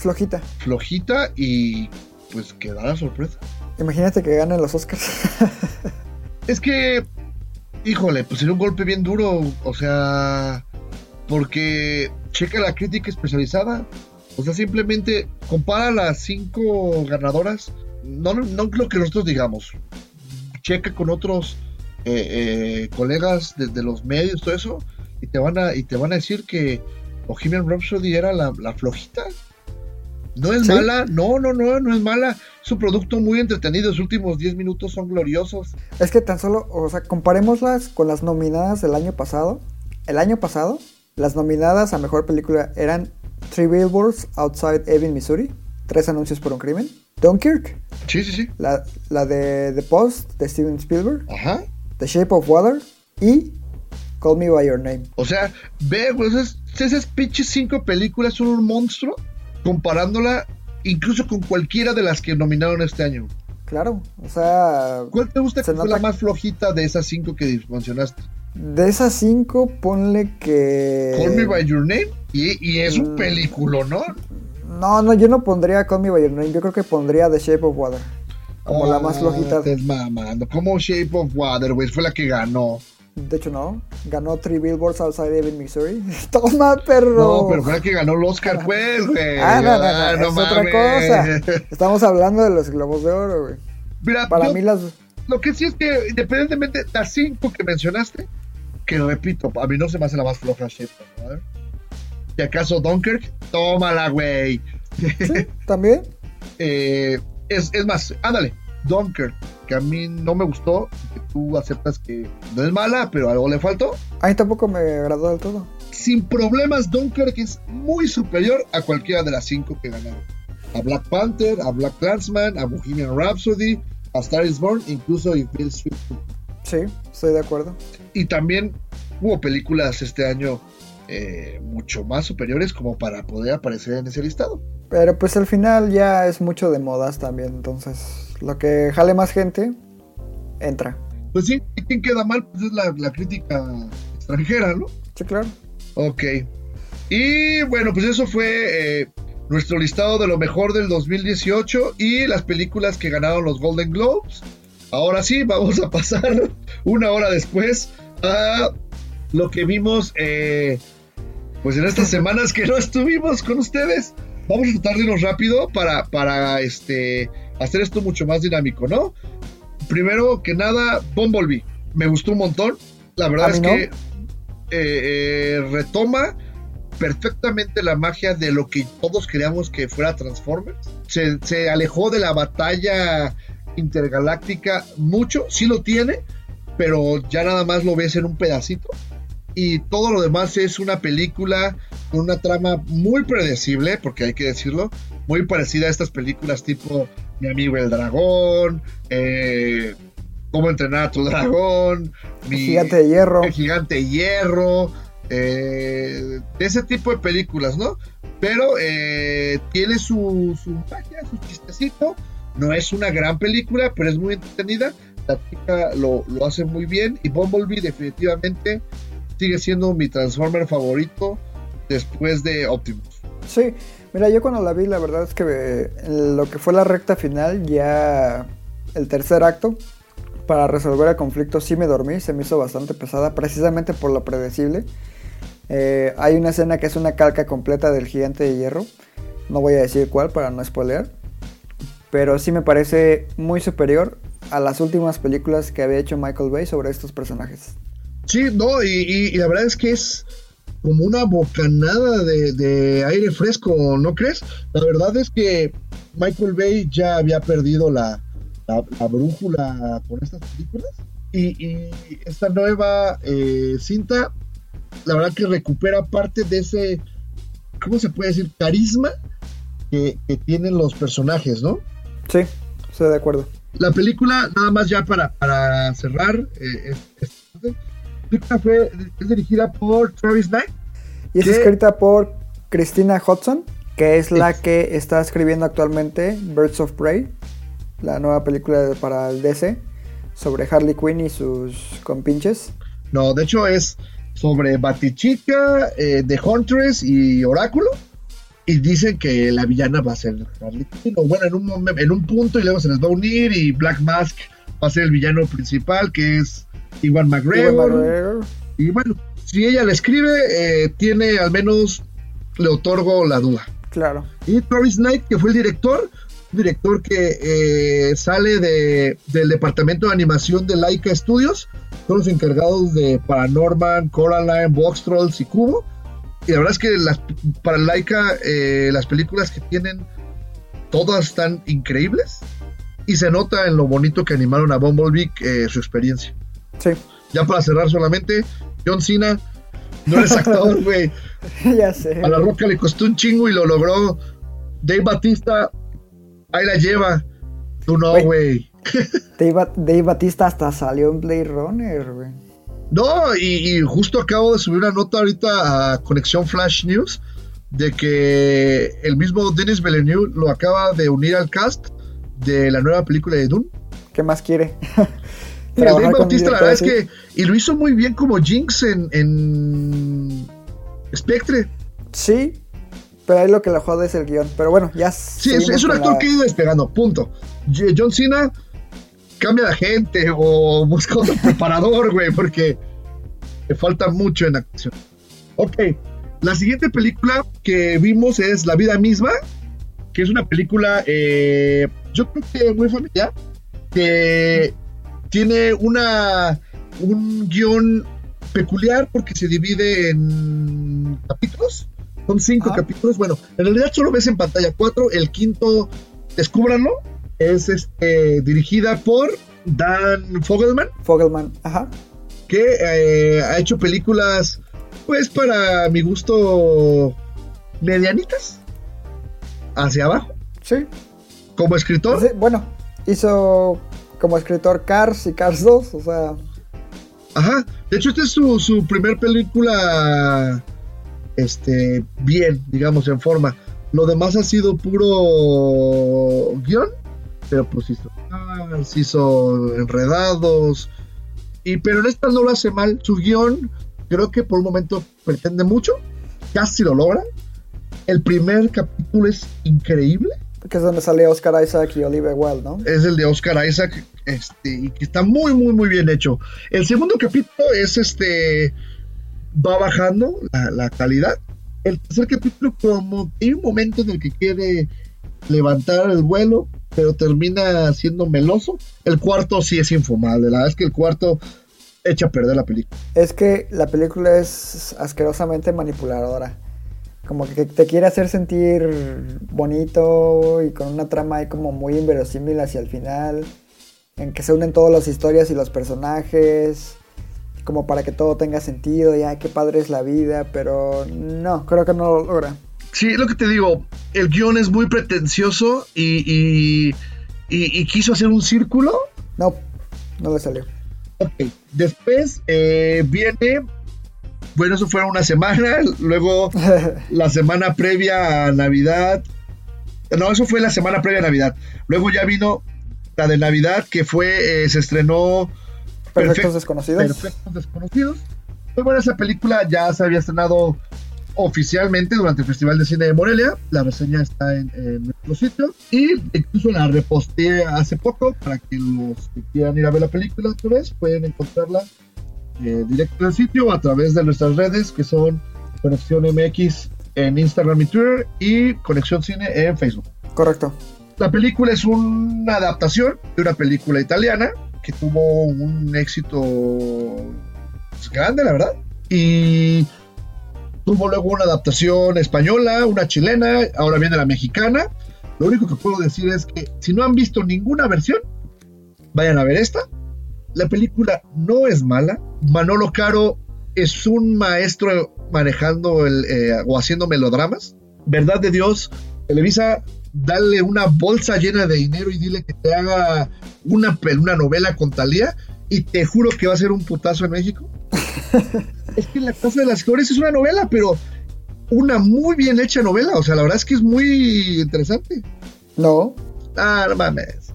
Flojita. flojita y pues que da la sorpresa. Imagínate que ganen los Oscars. Es que, híjole, pues sería un golpe bien duro, o sea, porque checa la crítica especializada, o sea, simplemente compara las cinco ganadoras, no, no lo que nosotros digamos, checa con otros eh, eh, colegas de, de los medios, todo eso, y te van a, y te van a decir que Bohemian Rhapsody era la, la flojita. No es ¿Sí? mala, no, no, no, no es mala. Es un producto muy entretenido. Los últimos 10 minutos son gloriosos. es que tan solo, o sea, comparémoslas con las nominadas del año pasado. El año pasado, las nominadas a mejor película eran Three Billboards Outside Ebbing, Missouri, Tres anuncios por un crimen, Dunkirk, Sí, sí, sí. la, la de The Post de Steven Spielberg, Ajá. The Shape of Water y Call Me By Your Name. O sea, ve, güey, esas, esas pinches cinco películas son un monstruo comparándola incluso con cualquiera de las que nominaron este año. Claro, o sea... ¿Cuál te gusta que fue la más flojita de esas cinco que mencionaste? De esas cinco, ponle que... Call Me By Your Name y, y es un Mm. película, ¿no? No, no, yo no pondría Call Me By Your Name, yo creo que pondría The Shape of Water. Como la más flojita. Estás mamando. Como Shape of Water, güey, fue la que ganó. De hecho, no. Ganó Three Billboards Outside Ebbing, Missouri. Toma, perro. No, pero fue que ganó el Oscar, pues, güey. Ah, no, no, no, Ah, es otra cosa. Estamos hablando de los Globos de Oro, güey. Mira, Para mí las... Lo que sí es que, independientemente de las cinco que mencionaste, que repito, a mí no se me hace la más floja of Water. Si acaso Dunkirk, tómala, güey. Sí, también. Eh, es, es más, ándale, Dunkirk, que a mí no me gustó, que tú aceptas que no es mala, pero algo le faltó. A mí tampoco me agradó del todo. Sin problemas, Dunkirk es muy superior a cualquiera de las cinco que ganaron. A Black Panther, a Black Clansman, a Bohemian Rhapsody, a Star is Born, incluso a Bill Sweet Sí, estoy de acuerdo. Y también hubo películas este año eh, mucho más superiores como para poder aparecer en ese listado. Pero pues al final ya es mucho de modas también. Entonces, lo que jale más gente, entra. Pues sí, ¿y ¿quién queda mal? Pues es la, la crítica extranjera, ¿no? Sí, claro. Ok. Y bueno, pues eso fue eh, nuestro listado de lo mejor del 2018 y las películas que ganaron los Golden Globes. Ahora sí, vamos a pasar una hora después a lo que vimos eh, pues en estas semanas que no estuvimos con ustedes. Vamos a tratar de irnos rápido para, para este, hacer esto mucho más dinámico, ¿no? Primero que nada, Bumblebee. Me gustó un montón. La verdad es no. que eh, eh, retoma perfectamente la magia de lo que todos creíamos que fuera Transformers. Se, se alejó de la batalla intergaláctica mucho, sí lo tiene, pero ya nada más lo ves en un pedacito. Y todo lo demás es una película con una trama muy predecible, porque hay que decirlo, muy parecida a estas películas tipo Mi amigo el dragón, eh, Cómo entrenar a tu dragón, mi, Gigante de hierro. el gigante de hierro, eh, de ese tipo de películas, ¿no? Pero eh, tiene su, su magia, su chistecito. No es una gran película, pero es muy entretenida. La chica lo, lo hace muy bien. Y Bumblebee definitivamente sigue siendo mi Transformer favorito después de Optimus. Sí, mira, yo cuando la vi, la verdad es que eh, lo que fue la recta final, ya el tercer acto, para resolver el conflicto, sí me dormí, se me hizo bastante pesada, precisamente por lo predecible. Eh, hay una escena que es una calca completa del gigante de hierro, no voy a decir cuál para no spoilear, pero sí me parece muy superior a las últimas películas que había hecho Michael Bay sobre estos personajes. Sí, no, y, y- y la verdad es que es como una bocanada de, de aire fresco, ¿no crees? La verdad es que Michael Bay ya había perdido la, la- la brújula con estas películas. Y, y esta nueva eh, cinta, la verdad que recupera parte de ese, ¿cómo se puede decir? Carisma que, que tienen los personajes, ¿no? Sí, estoy de acuerdo. La película, nada más ya para, para cerrar, eh, es- es- la película fue, es dirigida por Travis Knight. Y es escrita por Christina Hudson, que es la Es- que está escribiendo actualmente Birds of Prey, la nueva película para el DC, sobre Harley Quinn y sus compinches. No, de hecho es sobre Batichica, eh, The Huntress y Oráculo. Y dicen que la villana va a ser Harley Quinn. O bueno, en un, en un punto y luego se les va a unir. Y Black Mask va a ser el villano principal, que es Iwan McGregor. McGregor. Y bueno, si ella le escribe, eh, tiene al menos, le otorgo la duda. Claro. Y Travis Knight, que fue el director, un director que eh, sale de, del departamento de animación de Laika Studios, son los encargados de Paranorman, Coraline, Box Trolls y Cubo. Y la verdad es que las, para Laika eh, las películas que tienen todas están increíbles y se nota en lo bonito que animaron a Bumblebee eh, su experiencia. Sí, Ya para cerrar solamente, John Cena no eres actor, güey. ya sé. A la roca le costó un chingo y lo logró. Dave Batista, ahí la lleva. Tú no, Güey. güey. Dave, Ba- Dave Batista hasta salió en Blade Runner, güey. No, y, y justo acabo de subir una nota ahorita a Conexión Flash News de que el mismo Denis Villeneuve lo acaba de unir al cast de la nueva película de Dune. ¿Qué más quiere? El Dave Bautista, la verdad es que. Y lo hizo muy bien como Jinx en, en Spectre. Sí, pero ahí lo que lo jode es el guion. Pero bueno, ya Sí, es, es un actor que ha ido despegando, punto. John Cena cambia de gente o busca otro preparador, güey, porque le falta mucho en acción. Ok, la siguiente película que vimos es La vida misma, que es una película, eh, yo creo que muy familiar, que tiene una un guion peculiar porque se divide en capítulos. Son cinco Ajá. capítulos. Bueno, en realidad solo ves en pantalla cuatro. El quinto, descúbranlo, es este, dirigida por Dan Fogelman, Fogelman, ajá. que eh, ha hecho películas, pues para mi gusto, medianitas, hacia abajo. Sí. Como escritor, Sí, Bueno, hizo como escritor Cars y Cars 2, o sea, Ajá, de hecho esta es su, su primer película este bien, digamos, en forma. Lo demás ha sido puro guion, pero pues hizo Cars, hizo enredados. Y pero en esta no lo hace mal. Su guion creo que por un momento pretende mucho, casi lo logra. El primer capítulo es increíble. que es donde sale Oscar Isaac y Olivia Wilde, ¿no? es el de Oscar Isaac, este, y que está muy, muy, muy bien hecho. El segundo capítulo es este, va bajando la, la calidad. El tercer capítulo, como hay un momento en el que quiere levantar el vuelo, pero termina siendo meloso. El cuarto sí es infumable, la verdad es que el cuarto echa a perder la película. Es que la película es asquerosamente manipuladora. Como que te quiere hacer sentir bonito y con una trama ahí como muy inverosímil hacia el final. En que se unen todas las historias y los personajes. Como para que todo tenga sentido. Ya, qué padre es la vida. Pero no, creo que no lo logra. Sí, es lo que te digo, el guion es muy pretencioso y, y, y- y quiso hacer un círculo No, no le salió. Ok, después eh, viene, bueno, eso fue una semana, luego la semana previa a Navidad, no, eso fue la semana previa a Navidad, luego ya vino la de Navidad que fue, eh, se estrenó Perfectos Perfect- desconocidos. Perfectos Desconocidos. Muy buena esa película, ya se había estrenado oficialmente durante el Festival de Cine de Morelia. La reseña está en, en nuestro sitio y incluso la reposteé hace poco para que los que quieran ir a ver la película otra vez pueden encontrarla eh, directo del sitio o a través de nuestras redes que son Conexión MX en Instagram y Twitter y Conexión Cine en Facebook. Correcto. La película es una adaptación de una película italiana que tuvo un éxito pues, grande, la verdad. Y tuvo luego una adaptación española, una chilena, ahora viene la mexicana. Lo único que puedo decir es que si no han visto ninguna versión, vayan a ver esta. La película no es mala. Manolo Caro es un maestro manejando el, eh, o haciendo melodramas. Verdad de Dios, Televisa, dale una bolsa llena de dinero y dile que te haga una, una novela con Talía y te juro que va a ser un putazo en México. es que La Casa de las Flores es una novela, pero una muy bien hecha novela. O sea, la verdad es que es muy interesante. No. Ah, no mames.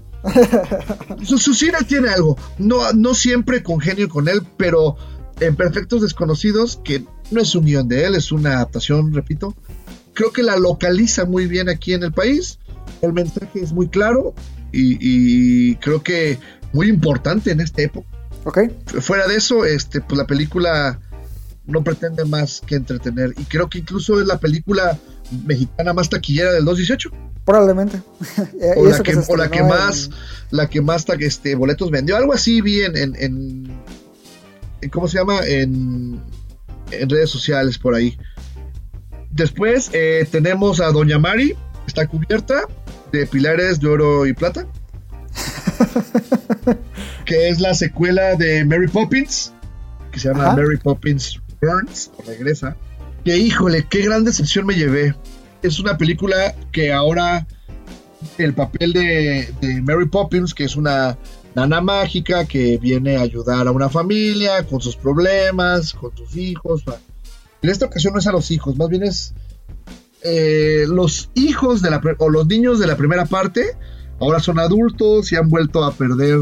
su, su cine tiene algo. No, no siempre congenio con él, pero en Perfectos Desconocidos, que no es un guion de él, es una adaptación, repito. Creo que la localiza muy bien aquí en el país. El mensaje es muy claro y, y creo que muy importante en esta época. Ok. Fuera de eso, este, pues la película no pretende más que entretener. Y creo que incluso es la película mexicana más taquillera del 218 Probablemente. Y o la que, o la que más en- la que más este, boletos vendió algo así vi en, en, en- en- cómo se llama en, en redes sociales por ahí después eh, tenemos a Doña Mari está cubierta de pilares de oro y plata que es la secuela de Mary Poppins que se llama Ajá. Mary Poppins Burns o regresa que híjole qué gran decepción me llevé es una película que ahora el papel de, de Mary Poppins, que es una nana mágica que viene a ayudar a una familia con sus problemas, con sus hijos. En esta ocasión no es a los hijos, más bien es eh, los hijos de la o los niños de la primera parte ahora son adultos y han vuelto a perder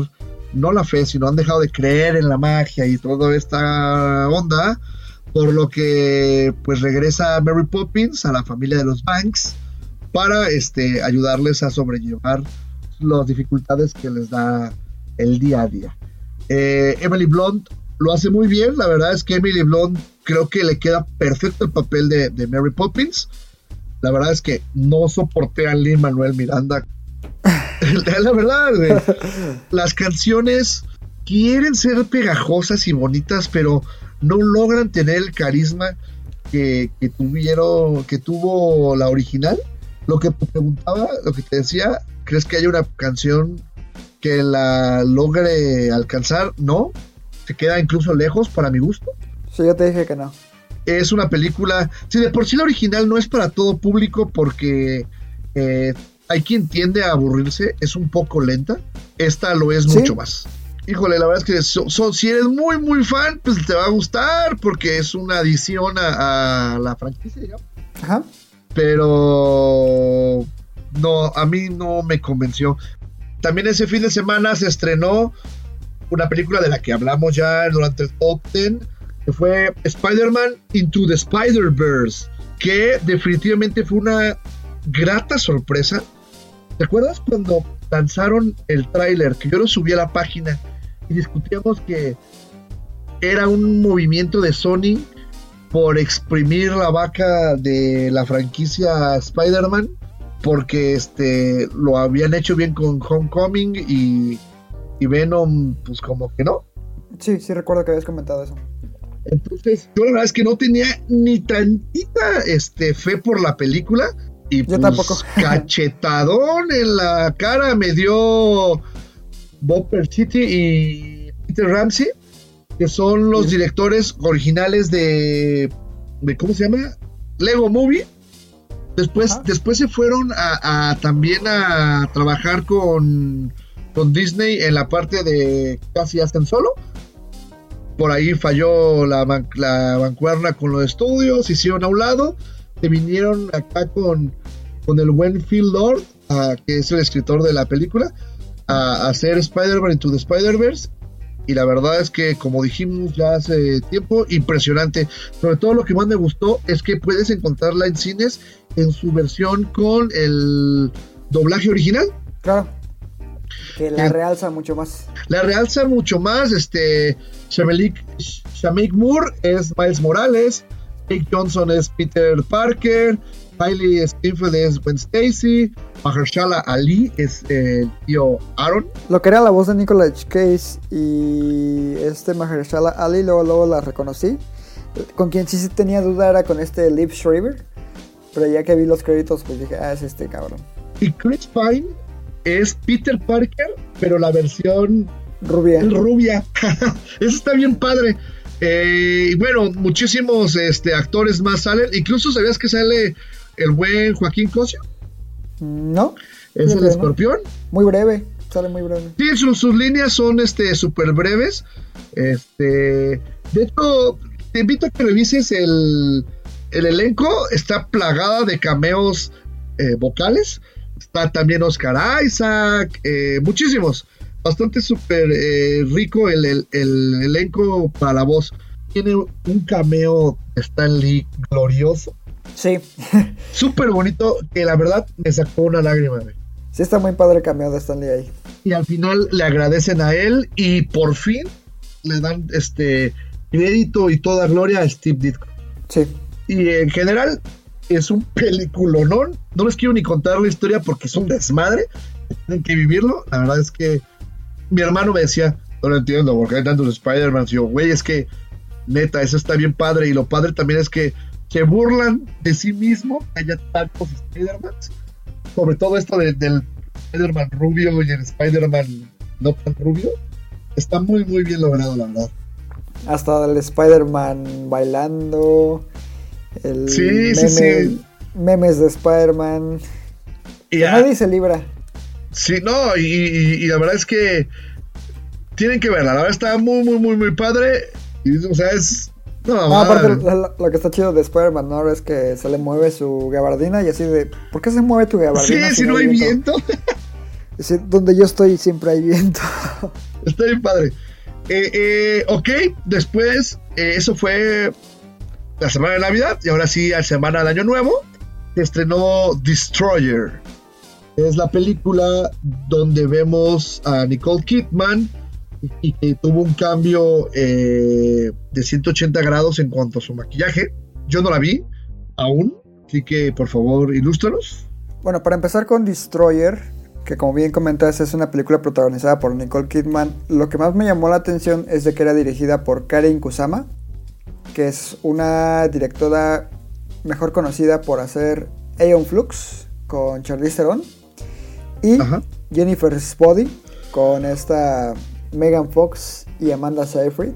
no la fe, sino han dejado de creer en la magia y toda esta onda, por lo que pues regresa Mary Poppins a la familia de los Banks para este ayudarles a sobrellevar las dificultades que les da el día a día. Eh, Emily Blunt lo hace muy bien, la verdad es que Emily Blunt creo que le queda perfecto el papel de, de Mary Poppins. La verdad es que no soporté a Lin Manuel Miranda. la verdad, güey. Las canciones quieren ser pegajosas y bonitas, pero no logran tener el carisma que, que tuvieron, que tuvo la original. Lo que te preguntaba, lo que te decía, ¿crees que haya una canción que la logre alcanzar? No, se queda incluso lejos para mi gusto. Sí, yo te dije que no. Es una película, si de por sí la original no es para todo público porque eh, hay quien tiende a aburrirse, es un poco lenta. Esta lo es ¿Sí? mucho más. Híjole, la verdad es que so- so- si eres muy, muy fan, pues te va a gustar porque es una adición a, a la franquicia, digamos. Ajá. Pero no, a mí no me convenció. También ese fin de semana se estrenó una película de la que hablamos ya durante el top 10, que fue Spider-Man Into the Spider-Verse, que definitivamente fue una grata sorpresa. ¿Te acuerdas cuando lanzaron el tráiler? Que yo lo subí a la página y discutíamos que era un movimiento de Sony por exprimir la vaca de la franquicia Spider-Man porque este lo habían hecho bien con Homecoming y, y Venom pues como que no Sí, sí recuerdo que habías comentado eso. Entonces yo la verdad es que no tenía ni tantita este fe por la película y Yo pues, tampoco. cachetadón en la cara me dio Bob Persitti y Peter Ramsey que son los directores originales de, de ¿cómo se llama? Lego Movie. Después, Ajá. después se fueron a, a también a trabajar con, con Disney en la parte de casi hacen solo. Por ahí falló la, man- la con los estudios, hicieron a un lado, se vinieron acá con, con el buen Lord, ah, que es el escritor de la película, a, a hacer Spider-Man Into the Spider-Verse. Y la verdad es que, como dijimos ya hace tiempo, impresionante. Sobre todo lo que más me gustó es que puedes encontrarla en cines en su versión con el doblaje original. Claro. Que la realza mucho más. La realza mucho más. Este, Shameik Moore es Miles Morales. Jake Johnson es Peter Parker. Hailey Steinfeld es Gwen Stacy. Mahershala Ali es eh, el tío Aaron. Lo que era la voz de Nicolas Cage y este Mahershala Ali, luego, luego la reconocí. Con quien sí sí tenía duda era con este Liv Schreiber. Pero ya que vi los créditos, pues dije, ah, es este cabrón. Y Chris Pine es Peter Parker, pero la versión Rubia. rubia. Eso está bien padre. Eh, y bueno, muchísimos este, actores más salen. Incluso sabías que sale el buen Joaquín Cosio. ¿No? Es el escorpión. Muy breve. Sale muy breve. Sí, sus, sus líneas son este súper breves. Este, de hecho, te invito a que revises el, el elenco. Está plagada de cameos eh, vocales. Está también Oscar Isaac, eh, muchísimos. Bastante súper eh, rico el, el- el elenco para la voz. Tiene un cameo de Stan Lee glorioso. Sí. Súper bonito que la verdad me sacó una lágrima. güey. sí está muy padre el cameo de Stanley ahí. y al final le agradecen a él y por fin le dan este crédito y toda gloria a Steve Ditko. Sí. Y en general es un peliculonón. No les quiero ni contar la historia porque es un desmadre. Tienen que vivirlo. La verdad es que mi hermano me decía, no lo entiendo, porque hay tantos Spider-Man. Yo, güey, es que neta, eso está bien padre. Y lo padre también es que se burlan de sí mismo que haya tantos Spider-Man. Sobre todo esto de- del Spider-Man rubio y el Spider-Man no tan rubio. Está muy, muy bien logrado, la verdad. Hasta el Spider-Man bailando. El Sí, sí, meme- sí. Memes de Spider-Man. Y a- Nadie se libra. Sí, no, y, y- y la verdad es que tienen que verla. La verdad está muy, muy, muy, muy padre. Y, o sea, es. No, No, aparte lo, lo que está chido de Spider-Man ¿no? es que se le mueve su gabardina y así de, ¿por qué se mueve tu Sí, gabardina? si no hay viento. Sí, donde yo estoy siempre hay viento. Está bien padre. Eh, eh, ok, después, eh, eso fue la semana de Navidad. Y ahora sí, la semana del Año Nuevo, se estrenó Destroyer. Es la película donde vemos a Nicole Kidman y que tuvo un cambio eh, de 180 grados en cuanto a su maquillaje. Yo no la vi aún, así que por favor, ilústranos. Bueno, para empezar con Destroyer, que como bien comentas es una película protagonizada por Nicole Kidman, lo que más me llamó la atención es de que era dirigida por Karen Kusama, que es una directora mejor conocida por hacer Aeon Flux con Charlize Theron y Ajá. Jennifer Spody con esta Megan Fox y Amanda Seyfried,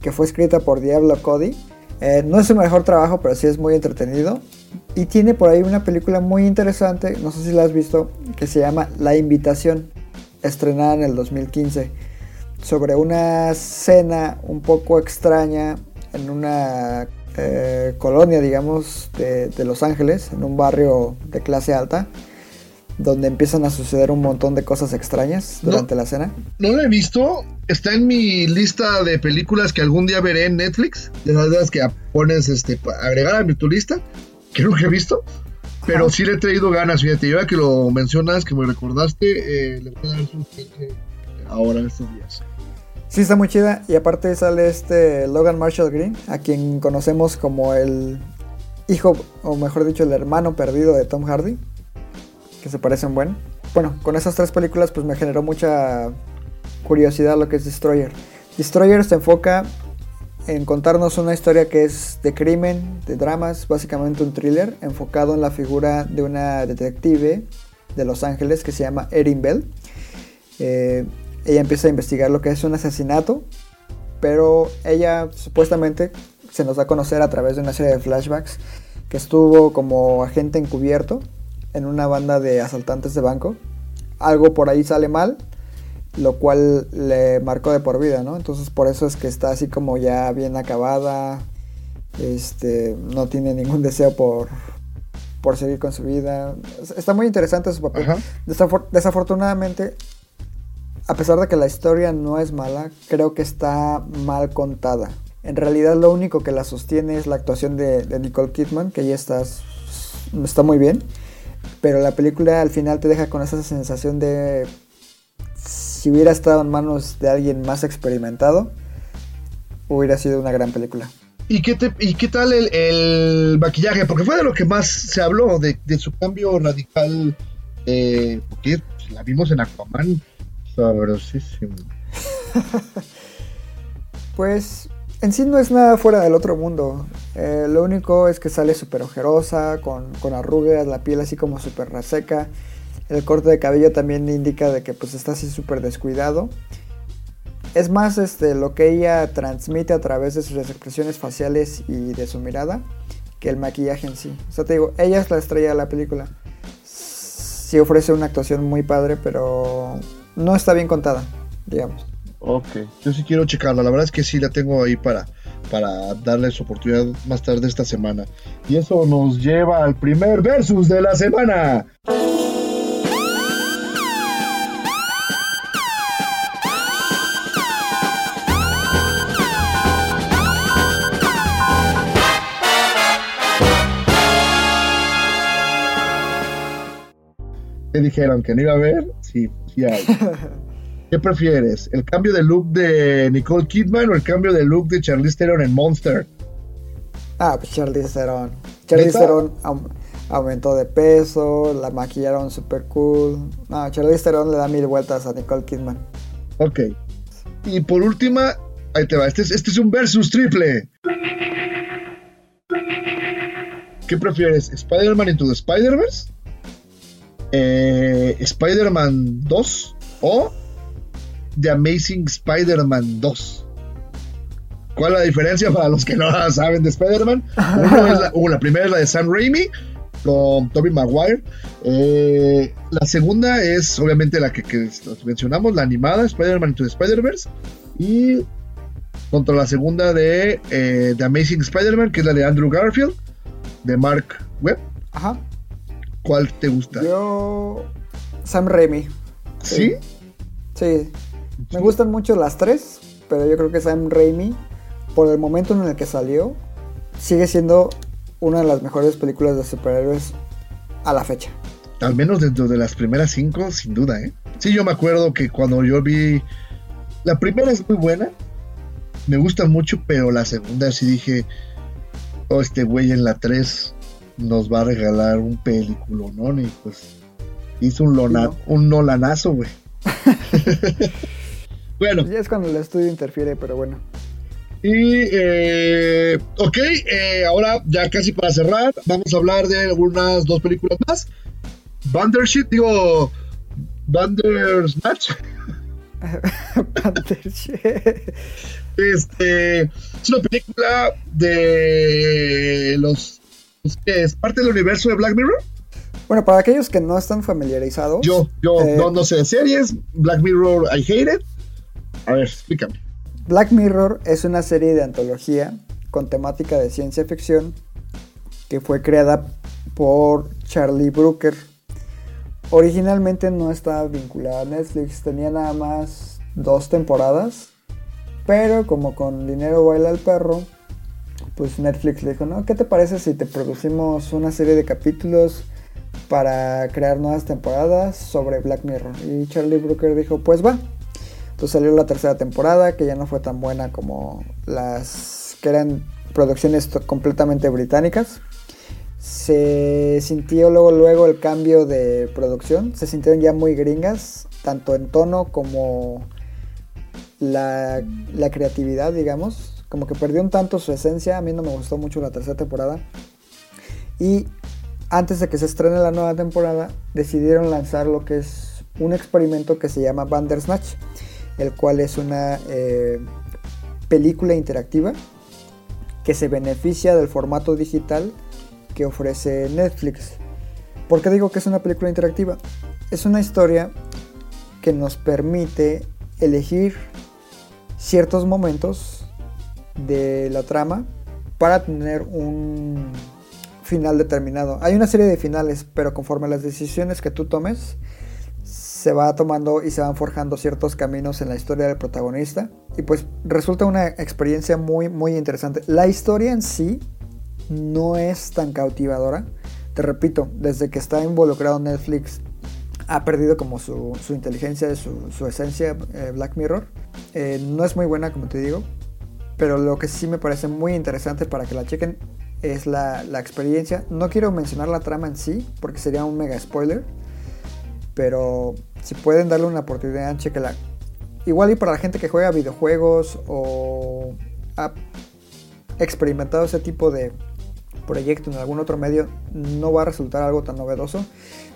que fue escrita por Diablo Cody. Eh, no es su mejor trabajo, pero sí es muy entretenido. Y tiene por ahí una película muy interesante, no sé si la has visto, que se llama La Invitación, estrenada en el 2015, sobre una cena un poco extraña en una eh, colonia, digamos, de, de Los Ángeles, en un barrio de clase alta, donde empiezan a suceder un montón de cosas extrañas No. durante la cena. No la he visto. Está en mi lista de películas que algún día veré en Netflix. De las que pones este, agregar a mi tu lista. Que nunca he visto. Pero sí le he traído ganas. Fíjate, yo ya que lo mencionas, que me recordaste, eh, le voy a dar su chance ahora estos días. Sí, está muy chida. Y aparte sale este Logan Marshall Green, a quien conocemos como el hijo, o mejor dicho, el hermano perdido de Tom Hardy. Que se parecen buen. Bueno, con esas tres películas pues me generó mucha curiosidad lo que es Destroyer. Destroyer se enfoca en contarnos una historia que es de crimen, de dramas, básicamente un thriller enfocado en la figura de una detective de Los Ángeles que se llama Erin Bell. Eh, ella empieza a investigar lo que es un asesinato, pero ella supuestamente se nos da a conocer a través de una serie de flashbacks que estuvo como agente encubierto en una banda de asaltantes de banco. Algo por ahí sale mal, lo cual le marcó de por vida, ¿no? Entonces por eso es que está así como ya bien acabada, este, no tiene ningún deseo por, por seguir con su vida. Está muy interesante su papel. Desafor- desafortunadamente, a pesar de que la historia no es mala, creo que está mal contada. En realidad lo único que la sostiene es la actuación de, Nicole Kidman, que ya está, está muy bien. Pero la película al final te deja con esa sensación de si hubiera estado en manos de alguien más experimentado, hubiera sido una gran película. ¿Y qué, te- y qué tal el, maquillaje? Porque fue de lo que más se habló, de, de su cambio radical. Eh, porque la vimos en Aquaman. Sabrosísimo. Pues en sí no es nada fuera del otro mundo. Eh, lo único es que sale súper ojerosa, con, con arrugas, la piel así como súper reseca. El corte de cabello también indica de que pues está así súper descuidado. Es más este, lo que ella transmite a través de sus expresiones faciales y de su mirada que el maquillaje en sí. O sea, te digo, ella es la estrella de la película. Sí ofrece una actuación muy padre, pero no está bien contada, digamos. Ok, yo sí quiero checarla. La verdad es que sí la tengo ahí para, para darles oportunidad más tarde esta semana. Y eso nos lleva al primer versus de la semana. ¿Qué dijeron? ¿Que no iba a ver? Sí, ¿Qué prefieres? ¿El cambio de look de Nicole Kidman o el cambio de look de Charlize Theron en Monster? Ah, pues Charlize Theron. Charlize. Theron au- aumentó de peso, la maquillaron super cool. No, Charlize Theron le da mil vueltas a Nicole Kidman. Ok. Y por última, ahí te va. Este es, este es un versus triple. ¿Qué prefieres? ¿Spider-Man Into the Spider-Verse? Eh, ¿Spider-Man 2? ¿O The Amazing Spider-Man 2? ¿Cuál es la diferencia para los que no saben de Spider-Man? La, uh, la primera es la de Sam Raimi con Tobey Maguire. Eh, la segunda es obviamente la que, que mencionamos, la animada, Spider-Man Into the Spider-Verse. Y contra la segunda de eh, The Amazing Spider-Man, que es la de Andrew Garfield, de Mark Webb. Ajá. ¿Cuál te gusta? Yo. Sam Raimi. ¿Sí? Sí. Me gustan mucho las tres, pero yo creo que Sam Raimi, por el momento en el que salió, sigue siendo una de las mejores películas de superhéroes a la fecha. Al menos dentro de las primeras cinco, sin duda, ¿eh? Sí, yo me acuerdo que cuando yo vi. La primera es muy buena, me gusta mucho, pero la segunda sí dije. Oh, este güey en la 3 nos va a regalar un película, ¿no? Y pues hizo un, lona, no. un nolanazo, güey. bueno, Ya es cuando el estudio interfiere, pero bueno. y eh, ok, eh, ahora ya casi para cerrar, vamos a hablar de algunas dos películas más. Bandersheet, digo, Bandersnatch. Este es una película de los pues, es parte del universo de Black Mirror. bueno, para aquellos que no están familiarizados. Yo, yo eh, no, no sé de series. Black Mirror, I hate it. A ver, explícame. Black Mirror es una serie de antología con temática de ciencia ficción que fue creada por Charlie Brooker. Originalmente no estaba vinculada a Netflix, tenía nada más dos temporadas, pero como con dinero baila el perro, pues Netflix le dijo, no, ¿qué te parece si te producimos una serie de capítulos para crear nuevas temporadas sobre Black Mirror? Y Charlie Brooker dijo, pues va. Entonces salió la tercera temporada, que ya no fue tan buena como las que eran producciones completamente británicas. Se sintió luego, luego el cambio de producción, se sintieron ya muy gringas, tanto en tono como la, la creatividad, digamos. Como que perdió un tanto su esencia, a mí no me gustó mucho la tercera temporada. Y antes de que se estrene la nueva temporada, decidieron lanzar lo que es un experimento que se llama Bandersnatch, el cual es una eh, película interactiva que se beneficia del formato digital que ofrece Netflix. ¿Por qué digo que es una película interactiva? Es una historia que nos permite elegir ciertos momentos de la trama para tener un final determinado. Hay una serie de finales, pero conforme las decisiones que tú tomes, se va tomando y se van forjando ciertos caminos en la historia del protagonista. Y pues resulta una experiencia muy, muy interesante. La historia en sí no es tan cautivadora. Te repito, desde que está involucrado Netflix ha perdido como su, su inteligencia, su, su esencia eh, Black Mirror. Eh, no es muy buena, como te digo. Pero lo que sí me parece muy interesante para que la chequen es la, la experiencia. No quiero mencionar la trama en sí, porque sería un mega spoiler. Pero si pueden darle una oportunidad, chequenla. Igual y para la gente que juega videojuegos o ha experimentado ese tipo de proyecto en algún otro medio, no va a resultar algo tan novedoso.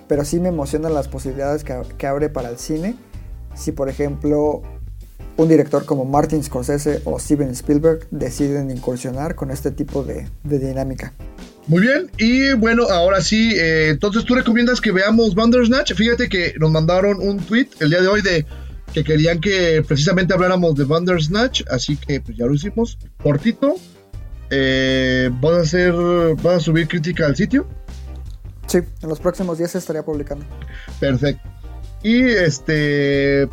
Pero sí me emocionan las posibilidades que, que abre para el cine. Si por ejemplo un director como Martin Scorsese o Steven Spielberg deciden incursionar con este tipo de, de dinámica. Muy bien, y bueno, ahora sí, eh, entonces tú recomiendas que veamos Bandersnatch. Fíjate que nos mandaron un tweet el día de hoy de que querían que precisamente habláramos de Bandersnatch, así que pues ya lo hicimos. Cortito, eh, ¿vas a hacer, vas a subir crítica al sitio? Sí, en los próximos días se estaría publicando. Perfecto. Y este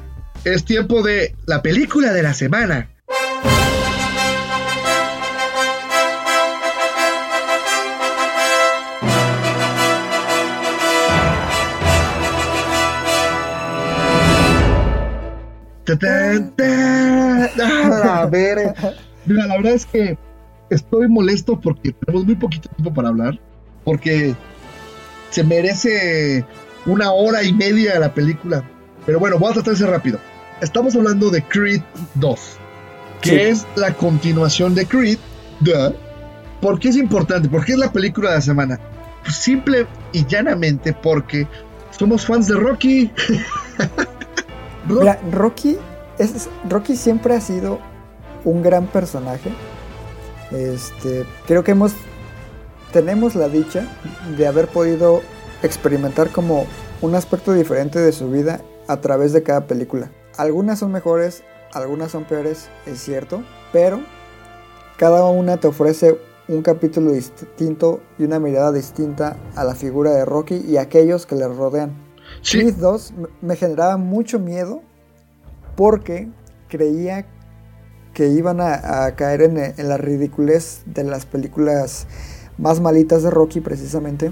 es tiempo de la película de la semana. Ta, ta, ta. Ah, A ver, mira, la verdad es que estoy molesto porque tenemos muy poquito tiempo para hablar, porque se merece una hora y media la película. Pero bueno, voy a tratar de ser rápido. Estamos hablando de Creed 2, que Sí. es la continuación de Creed. Duh. ¿Por qué es importante? ¿Por qué es la película de la semana? Pues simple y llanamente porque somos fans de Rocky. Ro- Mira, Rocky, es, Rocky siempre ha sido un gran personaje. Este, creo que hemos tenemos la dicha de haber podido experimentar como un aspecto diferente de su vida a través de cada película. Algunas son mejores, algunas son peores, es cierto, pero cada una te ofrece un capítulo distinto y una mirada distinta a la figura de Rocky y a aquellos que le rodean. Sí. Creed 2 m- me generaba mucho miedo porque creía que iban a, a caer en, en la ridiculez de las películas más malitas de Rocky precisamente,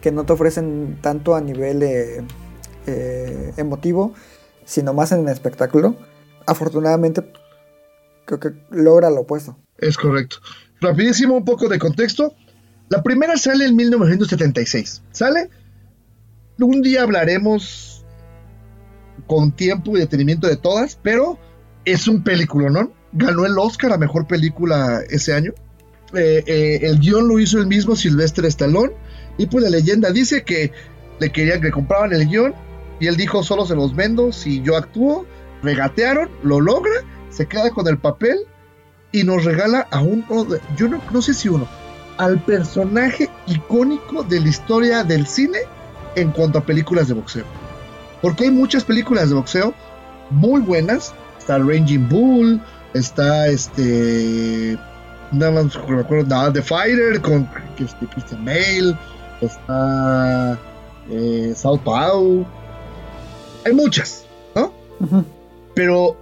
que no te ofrecen tanto a nivel eh, eh, emotivo, sino más en el espectáculo. Afortunadamente, creo que logra lo opuesto. Es correcto. Rapidísimo, un poco de contexto. La primera sale en 1976. ¿Sale? Un día hablaremos con tiempo y detenimiento de todas, pero es un película, ¿no? Ganó el Oscar a Mejor Película ese año. Eh, eh, el guion lo hizo el mismo Sylvester Stallone. Y pues la leyenda dice que le querían que compraban el guion. Y él dijo, solo se los vendo si yo actúo. Regatearon, lo logra, se queda con el papel y nos regala a uno, yo no, sé si uno, al personaje icónico de la historia del cine en cuanto a películas de boxeo. Porque hay muchas películas de boxeo muy buenas. Está Ranging Bull, está este. No me acuerdo, nada, The Fighter con Christian Bale, está eh, South. Hay muchas, ¿no? Pero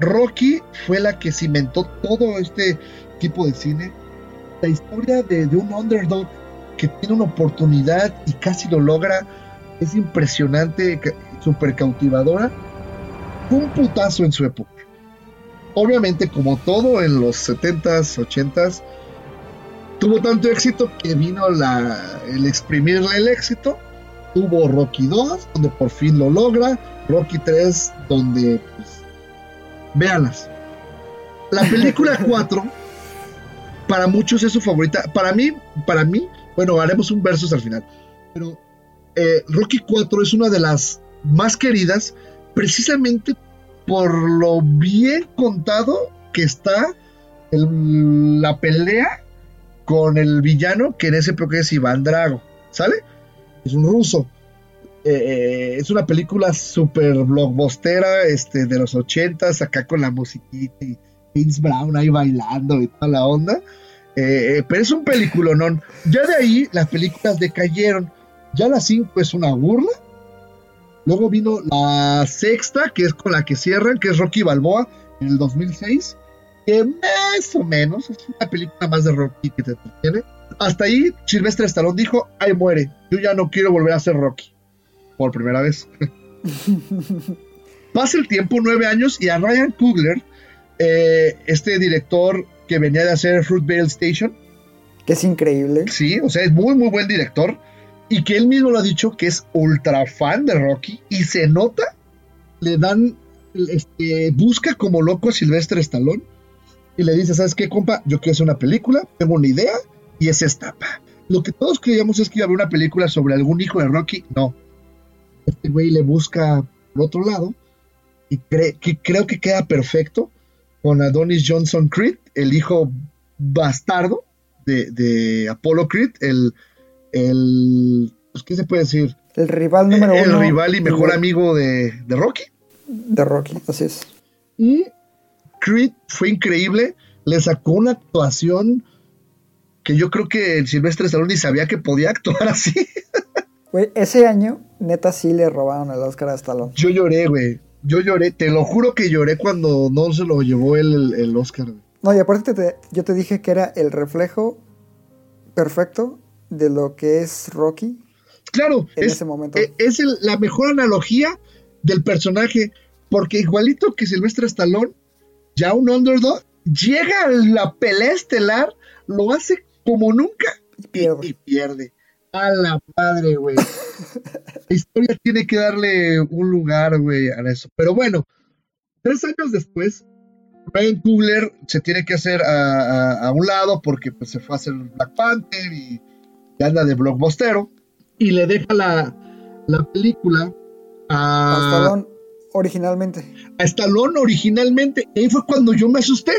Rocky fue la que cimentó todo este tipo de cine. La historia de, de un underdog que tiene una oportunidad y casi lo logra es impresionante, súper cautivadora. Fue un putazo en su época. Obviamente, como todo en los 70s, 80s, tuvo tanto éxito que vino la, el exprimirle el éxito. Tuvo Rocky 2, donde por fin lo logra. Rocky 3, donde pues, véanlas. La película 4 para muchos es su favorita. Para mí, para mí, bueno, haremos un versus al final. Pero eh, Rocky 4 es una de las más queridas precisamente por lo bien contado que está el- la pelea con el villano que en ese época es Iván Drago, ¿sale? Es un ruso. Eh, eh, es una película súper blockbustera este, de los ochentas, acá con la musiquita y Vince Brown ahí bailando y toda la onda. Eh, pero es un peliculonón. Ya de ahí las películas decayeron. Ya la 5 es una burla. Luego vino la sexta, que es con la que cierran, que es Rocky Balboa en el 2006. Que más o menos es una película más de Rocky que te entretiene. Hasta ahí, Silvestre Stallone dijo: Ay, muere. Yo ya no quiero volver a ser Rocky. Por primera vez. Pasa el tiempo, nueve años, y a Ryan Coogler, eh, este director que venía de hacer Fruitvale Station, Que es increíble. sí, o sea, es muy, muy buen director, y que él mismo lo ha dicho que es ultra fan de Rocky, y se nota, le dan, este, busca como loco a Silvestre Stallone, y le dice, ¿sabes qué, compa? Yo quiero hacer una película, tengo una idea, y es esta. pa". Lo que todos creíamos es que iba a haber una película sobre algún hijo de Rocky, no. Este güey le busca por otro lado, y cree, que creo que queda perfecto con Adonis Johnson Creed, el hijo bastardo de, de Apollo Creed, el, el pues, ¿qué se puede decir? El rival número el uno. rival y mejor de- amigo de, de Rocky. De Rocky, así es. Y Creed fue increíble, le sacó una actuación que yo creo que el Silvestre Stallone ni sabía que podía actuar así. Güey, ese año, neta, sí le robaron el Oscar a Stallone. Yo lloré, güey. Yo lloré, te lo juro que lloré cuando no se lo llevó el, el, Oscar. güey. No, y aparte te- yo te dije que era el reflejo perfecto de lo que es Rocky. Claro, En es, ese momento. eh, es el- la mejor analogía del personaje, porque igualito que Silvestre Stallone, ya un underdog, llega a la pelea estelar, lo hace como nunca y pierde. y pierde. A la madre, güey. la historia tiene que darle un lugar, güey, a eso. Pero bueno, tres años después, Ryan Coogler se tiene que hacer a, a- a un lado porque pues, se fue a hacer Black Panther y, y anda de blockbustero. Y le deja la, la película A a, Stallone originalmente. a Stallone originalmente. Y ahí fue cuando yo me asusté.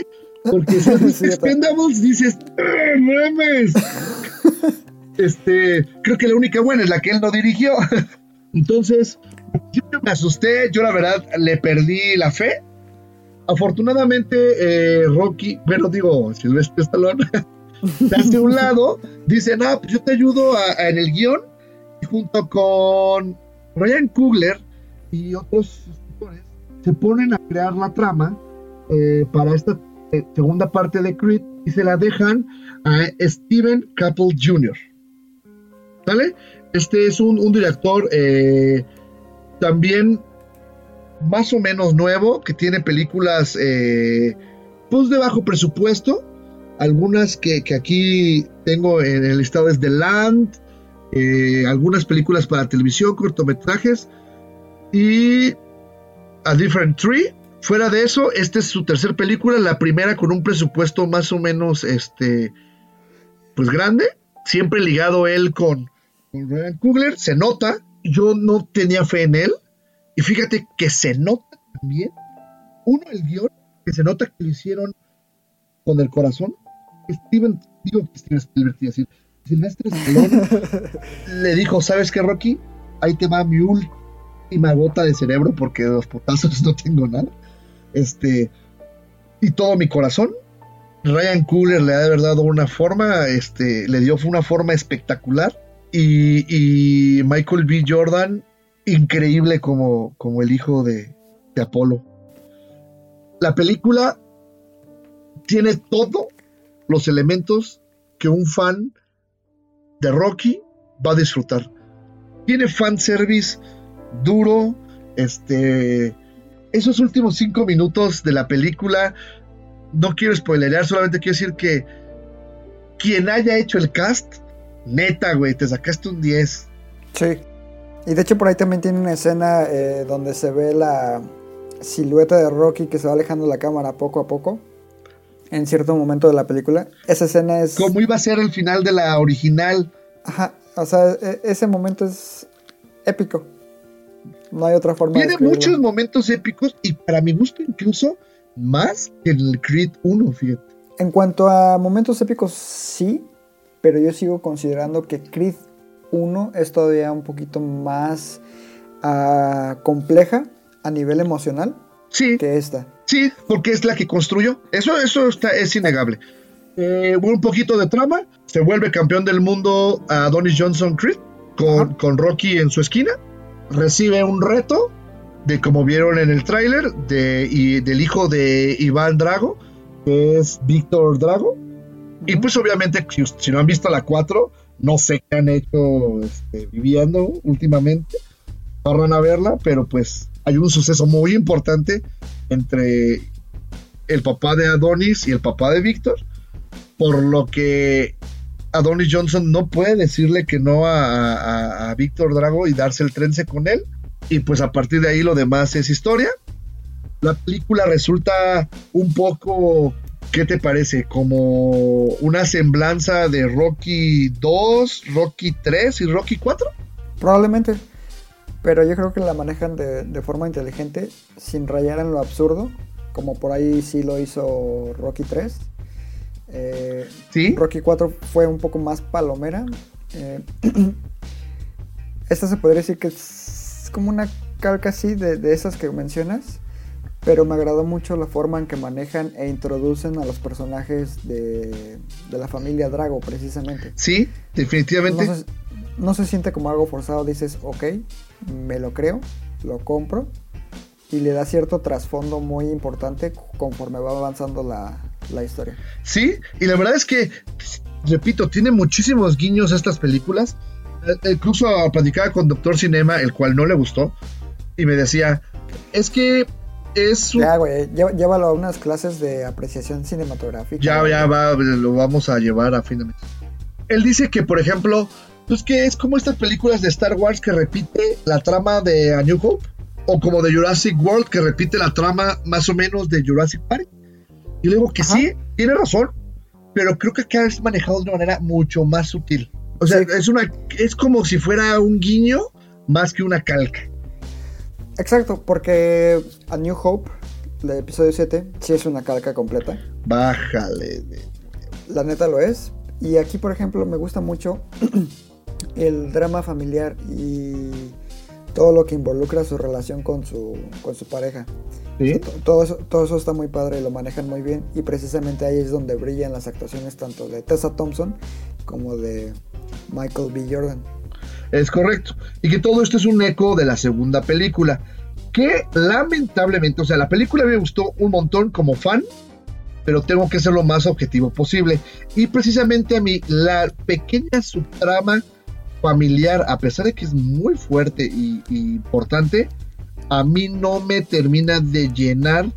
Porque si. Expendables, dices, ¡Eh, mames! Este, creo que la única buena es la que él no dirigió. Entonces, yo me asusté, yo la verdad le perdí la fe. Afortunadamente, eh, Rocky, bueno, digo, Silvestre Stallone, se hace un lado, dice, no, pues yo te ayudo a- a- en el guion, y junto con Ryan Coogler y otros escritores, se ponen a crear la trama eh, para esta segunda parte de Creed y se la dejan a Steven Caple Jr. ¿Sale? Este es un, director eh, también más o menos nuevo, que tiene películas eh, pues de bajo presupuesto. Algunas que, que aquí tengo en el listado es The Land, eh, algunas películas para televisión, cortometrajes y A Different Tree. Fuera de eso, esta es su tercera película, la primera con un presupuesto más o menos este pues grande, siempre ligado él con, con Ryan Coogler, se nota, yo no tenía fe en él, y fíjate que se nota también, uno, el guion, que se nota que lo hicieron con el corazón. Steven, digo que Steven Spielberg, decir, Silvestre Stallone le dijo, ¿sabes qué, Rocky? Ahí te va mi última gota de cerebro porque de los potazos no tengo nada. Este, y todo mi corazón. Ryan Cooler le ha de haber dado una forma, este, le dio una forma espectacular. Y, y Michael B. Jordan, increíble como, como el hijo de, de Apolo. La película tiene todos los elementos que un fan de Rocky va a disfrutar. Tiene fanservice duro, este... Esos últimos cinco minutos de la película, no quiero spoilerear, solamente quiero decir que quien haya hecho el cast, neta, güey, te sacaste un 10. Sí. Y de hecho por ahí también tiene una escena eh, donde se ve la silueta de Rocky que se va alejando la cámara poco a poco. En cierto momento de la película. Esa escena es... Como iba a ser el final de la original. Ajá. O sea, e- ese momento es épico. No hay otra forma de Tiene muchos momentos épicos y para mi gusto incluso más que el Creed 1, fíjate. En cuanto a momentos épicos, sí, pero yo sigo considerando que Creed 1 es todavía un poquito más ah, compleja a nivel emocional Sí, que esta. sí, porque es la que construyó. Eso, eso está, es innegable. Eh, un poquito de trama. Se vuelve campeón del mundo a Donnie Johnson Creed con, con Rocky en su esquina. Recibe un reto de como vieron en el tráiler de, y del hijo de Iván Drago, que es Víctor Drago. Y pues obviamente, si, si no han visto la 4, no sé qué han hecho este, viviendo últimamente. Van a verla, pero pues hay un suceso muy importante entre el papá de Adonis y el papá de Víctor, por lo que Adonis Johnson no puede decirle que no a, a- Víctor Drago y darse el trence con él. Y pues a partir de ahí lo demás es historia. La película resulta un poco, ¿qué te parece? Como una semblanza de Rocky 2, Rocky 3 y Rocky 4. Probablemente. Pero yo creo que la manejan de, de forma inteligente, sin rayar en lo absurdo, como por ahí sí lo hizo Rocky 3. Eh, ¿Sí? Rocky 4 fue un poco más palomera. Eh, esta se podría decir que es como una calca así de, de esas que mencionas. Pero me agradó mucho la forma en que manejan e introducen a los personajes de, de la familia Drago, precisamente. Sí, definitivamente. No se, no se siente como algo forzado, dices, ok, me lo creo, lo compro. Y le da cierto trasfondo muy importante conforme va avanzando la, la historia. Sí, y la verdad es que, repito, tiene muchísimos guiños estas películas. Eh, Incluso platicaba con Doctor Cinema, el cual no le gustó, y me decía, es que es un... Ya, güey, llé- llévalo a unas clases de apreciación cinematográfica. Ya, ya va, lo vamos a llevar a fin de mes. Él dice que, por ejemplo, pues que es como estas películas de Star Wars que repite la trama de A New Hope, o como de Jurassic World que repite la trama más o menos de Jurassic Park. Y le digo que Ajá. sí, tiene razón, pero creo que acá es manejado de una manera mucho más sutil. O sea, Sí. es una es como si fuera un guiño más que una calca. Exacto, porque A New Hope el episodio 7 sí es una calca completa. Bájale. La neta lo es. Y aquí, por ejemplo, me gusta mucho el drama familiar y todo lo que involucra su relación con su, con su pareja. Todo eso, todo eso está muy padre y lo manejan muy bien. Y precisamente ahí es donde brillan las actuaciones tanto de Tessa Thompson como de Michael B. Jordan. Es correcto. Y que todo esto es un eco de la segunda película. Que lamentablemente, o sea, la película me gustó un montón como fan, pero tengo que ser lo más objetivo posible. Y precisamente a mí, la pequeña subtrama familiar, a pesar de que es muy fuerte y, importante, a mí no me termina de llenar,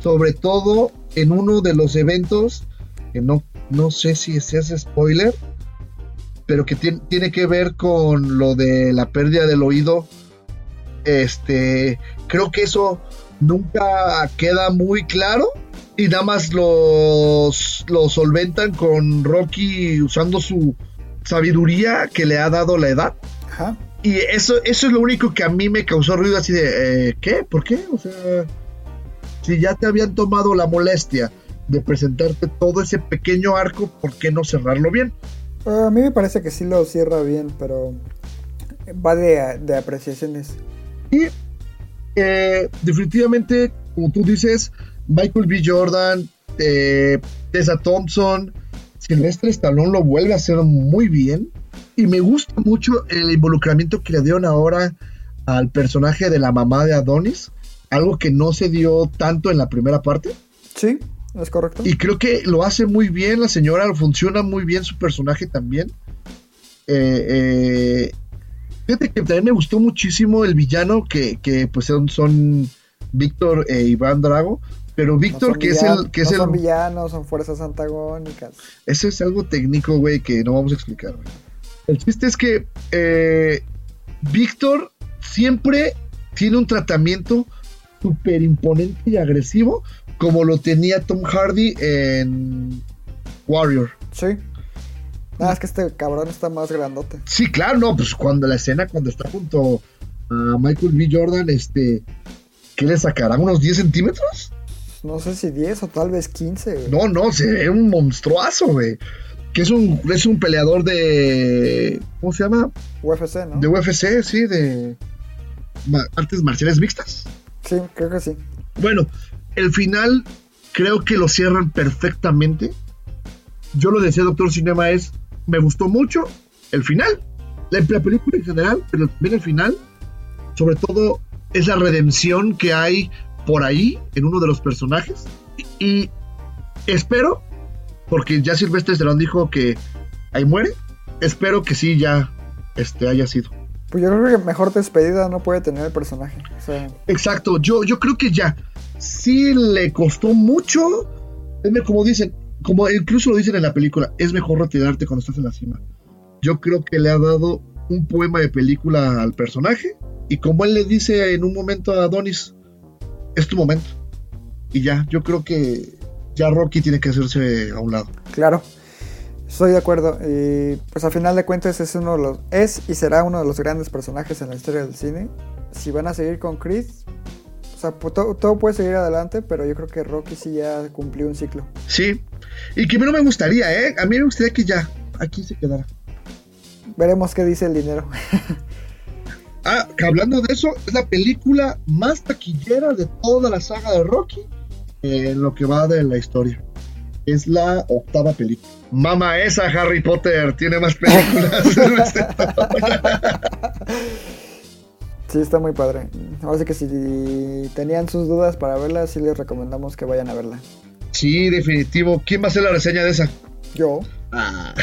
sobre todo en uno de los eventos, que no, no sé si se hace spoiler, pero que tien- tiene que ver con lo de la pérdida del oído. Este, creo que eso nunca queda muy claro y nada más los, lo solventan con Rocky usando su sabiduría que le ha dado la edad. Ajá. Y eso, eso es lo único que a mí me causó ruido así de, eh, ¿qué? ¿Por qué? O sea, si ya te habían tomado la molestia de presentarte todo ese pequeño arco, ¿por qué no cerrarlo bien? A mí me parece que sí lo cierra bien, pero va de, de apreciaciones. Y eh, definitivamente, como tú dices, Michael B. Jordan, eh, Tessa Thompson, Silvestre Stallone lo vuelve a hacer muy bien. Y me gusta mucho el involucramiento que le dieron ahora al personaje de la mamá de Adonis. Algo que no se dio tanto en la primera parte. Sí, es correcto. Y creo que lo hace muy bien la señora, funciona muy bien su personaje también. Eh, eh, fíjate que también me gustó muchísimo el villano que, que, pues son, son Víctor e Iván Drago. Pero No Víctor, son que es el... Que no es el son villanos, son fuerzas antagónicas. ese es algo técnico, güey, que no vamos a explicar, güey. El chiste es que eh, Víctor siempre tiene un tratamiento súper imponente y agresivo, como lo tenía Tom Hardy en Warrior. Sí. Nada, es que este cabrón está más grandote. Sí, claro, no, pues cuando la escena, cuando está junto a Michael B. Jordan, este, ¿qué le sacará? ¿Unos 10 centímetros? No sé si 10 o tal vez 15. güey. No, no, se ve un monstruazo, güey. Que es un, es un peleador de. ¿Cómo se llama? UFC, ¿no? De UFC, sí, de artes marciales mixtas. Sí, creo que sí. Bueno, el final creo que lo cierran perfectamente. Yo lo decía, Doctor Cinema, es, me gustó mucho el final, la, la película en general, pero también el final, sobre todo esa redención que hay por ahí en uno de los personajes. Y espero, porque ya Silvestre Stallone dijo que ahí muere, espero que sí ya este, haya sido. Pues yo creo que mejor despedida no puede tener el personaje. O sea, Exacto, yo, yo creo que ya. Sí le costó mucho. Como dicen, como incluso lo dicen en la película, es mejor retirarte cuando estás en la cima. Yo creo que le ha dado un poema de película al personaje. Y como él le dice en un momento a Adonis, es tu momento. Y ya, yo creo que ya Rocky tiene que hacerse a un lado. claro. Estoy de acuerdo. Y pues a final de cuentas es uno de los. Es y será uno de los grandes personajes en la historia del cine. Si van a seguir con Creed. O sea, pu- todo, todo puede seguir adelante, pero yo creo que Rocky sí ya cumplió un ciclo. Sí. Y que a mí no me gustaría, ¿eh? A mí me gustaría que ya aquí se quedara. Veremos qué dice el dinero. Ah, que hablando de eso, es la película más taquillera de toda la saga de Rocky en lo que va de la historia. Es la octava película. Mama esa Harry Potter tiene más películas. Sí, está muy padre. Ahora sí que si tenían sus dudas para verla, sí les recomendamos que vayan a verla. sí, definitivo. ¿Quién va a hacer la reseña de esa? Yo, Ah.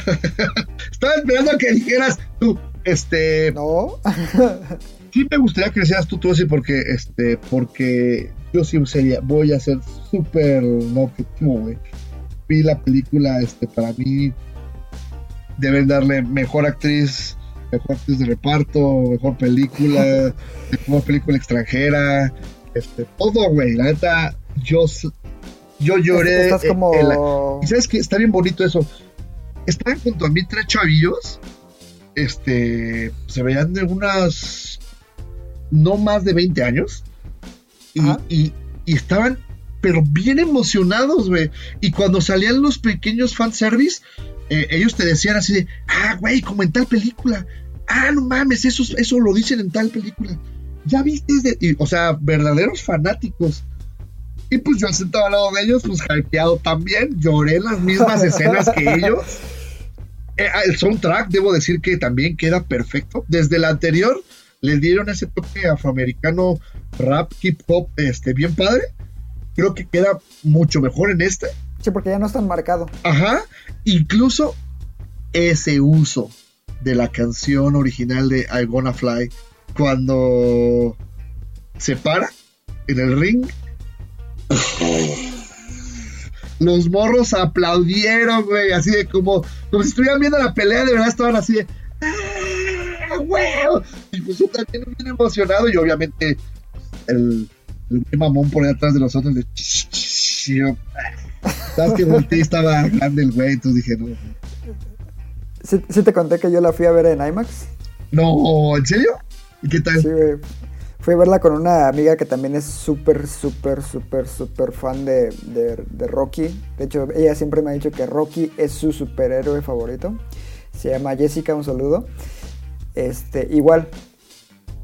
Estaba esperando a que dijeras tú, este, ¿no? sí me gustaría que seas tú, tú sí, porque, este, porque yo sí sería, voy a ser súper no objetivo, güey. Vi la película, este, para mí deben darle mejor actriz, mejor actriz de reparto, mejor película, mejor película extranjera, este, todo, güey. La neta, yo, yo lloré. Estás como... la- y sabes que está bien bonito eso. Estaban junto a mí tres chavillos. Este. Se veían de unas. No más de 20 años. Y, y- y estaban pero bien emocionados, güey. Y cuando salían los pequeños fanservice, eh, ellos te decían así de, ah, güey, como en tal película. Ah, no mames, eso, eso lo dicen en tal película. Ya viste, es de- y, o sea, verdaderos fanáticos. Y pues yo sentado al lado de ellos, pues hypeado también, lloré las mismas escenas que ellos. Eh, ah, el soundtrack, debo decir que también queda perfecto. Desde el anterior le dieron ese toque afroamericano, rap, hip hop, este, bien padre. Creo que queda mucho mejor en este. Sí, porque ya no es tan marcado. Ajá. Incluso ese uso de la canción original de I Gonna Fly cuando se para en el ring. Los morros aplaudieron, güey, así de como, como si estuvieran viendo la pelea, de verdad estaban así de. ¡Ah, huevo! Y pues yo también bien emocionado, y obviamente el, el güey mamón por ahí atrás de nosotros de. Sabes que volteé estaba grande el güey, entonces dije, no. Sí, sí te conté que yo la fui a ver en IMAX. No, ¿en serio? ¿Y qué tal? Sí, güey. Fui a verla con una amiga que también es súper, súper, súper, súper fan de, de- de Rocky. De hecho, ella siempre me ha dicho que Rocky es su superhéroe favorito. Se llama Jessica, un saludo. Este, igual,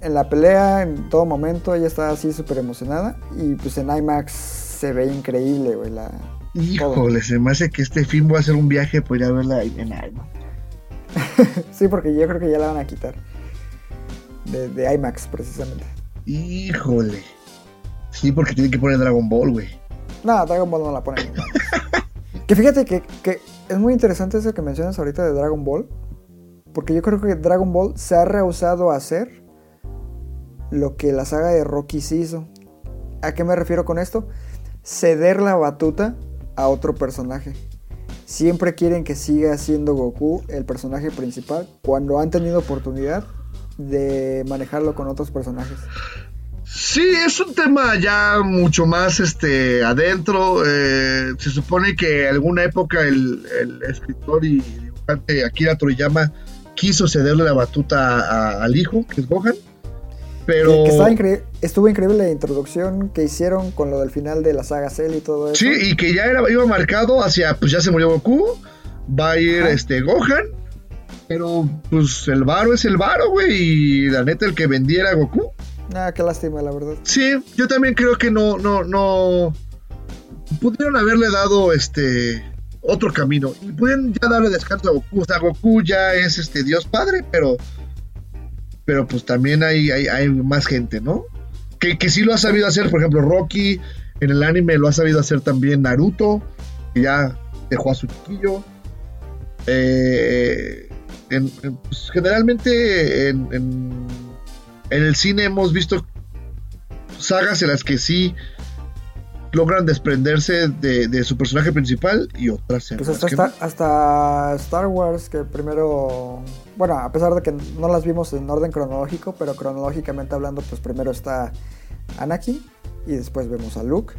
en la pelea, en todo momento, ella estaba así súper emocionada. Y pues en IMAX se ve increíble, güey. La. Híjole, se me hace que este film va a ser un viaje para ir a verla en IMAX. Sí, porque yo creo que ya la van a quitar. De, de IMAX, precisamente. Híjole. Sí, porque tienen que poner Dragon Ball, güey. No, Dragon Ball no la ponen. que fíjate que, que es muy interesante eso que mencionas ahorita de Dragon Ball. Porque yo creo que Dragon Ball se ha rehusado a hacer lo que la saga de Rocky sí hizo. ¿A qué me refiero con esto? Ceder la batuta a otro personaje. Siempre quieren que siga siendo Goku el personaje principal cuando han tenido oportunidad de manejarlo con otros personajes. Sí, es un tema ya mucho más este adentro. eh, se supone que en alguna época el, el escritor y dibujante Akira Toriyama quiso cederle la batuta a- al hijo, que es Gohan. Pero Que, que estaba incre- estuvo increíble la introducción que hicieron con lo del final de la saga Cell y todo eso. sí, y que ya era, iba marcado hacia, pues ya se murió Goku, va a ir Ajá. este Gohan, pero pues el varo es el varo, güey, y la neta el que vendiera Goku. Ah, qué lástima, la verdad. Sí, yo también creo que no, no, no. Pudieron haberle dado este otro camino. Y pueden ya darle descanso a Goku. O sea, Goku ya es este Dios Padre, pero. Pero pues también hay, hay, hay más gente, ¿no? Que, que sí lo ha sabido hacer, por ejemplo, Rocky en el anime lo ha sabido hacer también Naruto, que ya dejó a su chiquillo. Eh, en- en- pues, generalmente en, el cine hemos visto sagas en las que sí logran desprenderse de, de su personaje principal y otras Pues hasta, que Star, hasta Star Wars, que primero. Bueno, a pesar de que no las vimos en orden cronológico, pero cronológicamente hablando, pues primero está Anakin y después vemos a Luke.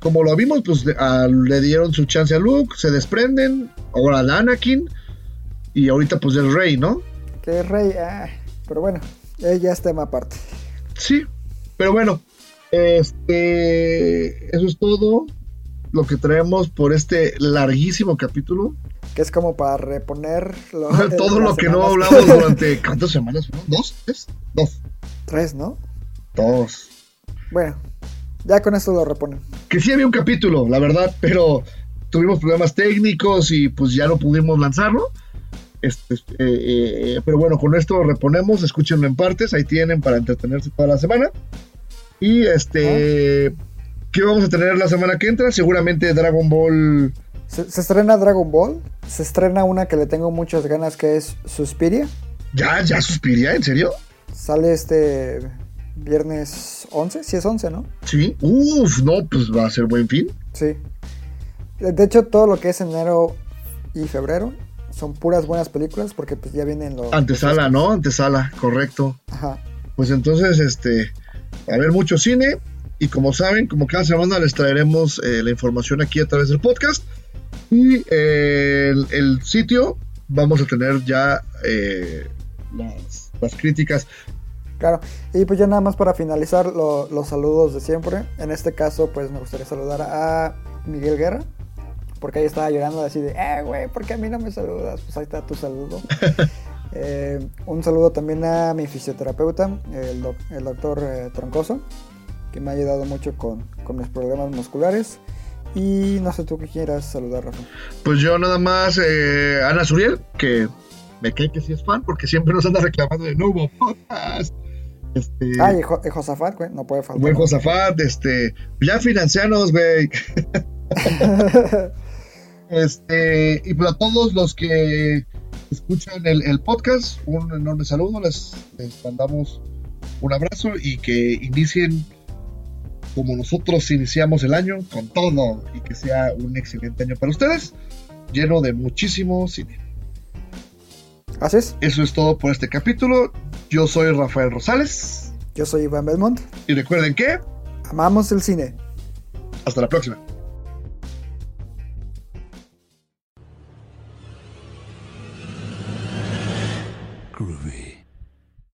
Como lo vimos, pues le, a- le dieron su chance a Luke, se desprenden, ahora al Anakin y ahorita pues el Rey, ¿no? Que es Rey, ah, pero bueno, eh, ya es tema aparte. Sí, pero bueno, este, eso es todo lo que traemos por este larguísimo capítulo. Que es como para reponer lo- Todo lo que no hablamos durante cuántas semanas? ¿Dos? ¿Tres? Dos. Tres, ¿no? Dos. Bueno, ya con esto lo reponen. que sí había un capítulo, la verdad, pero tuvimos problemas técnicos y pues ya no pudimos lanzarlo. Este, eh, eh, pero bueno, con esto reponemos, escúchenlo en partes, ahí tienen para entretenerse toda la semana. Y este, ¿qué vamos a tener la semana que entra? Seguramente Dragon Ball. Se, se estrena Dragon Ball, se estrena una que le tengo muchas ganas que es Suspiria. ¿Ya, ya suspiría? ¿En serio? Sale este viernes 11, si es 11, ¿no? Sí. Uf, no, pues va a ser buen fin. Sí. De hecho, todo lo que es enero y febrero son puras buenas películas porque pues ya vienen los... Antesala, ¿no? Antesala, correcto. Ajá. Pues entonces, este, a ver mucho cine. Y como saben, como cada semana les traeremos eh, la información aquí a través del podcast. Y eh, el, el sitio, vamos a tener ya eh, las, las críticas. Claro, y pues ya nada más para finalizar lo- los saludos de siempre. En este caso, pues me gustaría saludar a Miguel Guerra, porque ahí estaba llorando así de, eh, güey, ¿por qué a mí no me saludas? Pues ahí está tu saludo. Eh, un saludo también a mi fisioterapeuta, el, doc- el doctor eh, Troncoso, que me ha ayudado mucho con, con mis problemas musculares. Y no sé tú qué quieras saludar, Rafa. Pues yo nada más, eh, Ana Suriel, que me cae que sí es fan, porque siempre nos anda reclamando de nuevo podcast. Este, Ah, y, Jo- y Josafat, güey, no puede faltar. buen Josafat, este, ya financianos, güey. Este, y para todos los que escuchan el, el podcast, un enorme saludo, les, les mandamos un abrazo y que inicien como nosotros iniciamos el año, con todo, y que sea un excelente año para ustedes, lleno de muchísimo cine. Así es, Eso es todo por este capítulo. Yo soy Rafael Rosales yo soy Iván Belmont. y recuerden que Amamos el cine. hasta la próxima.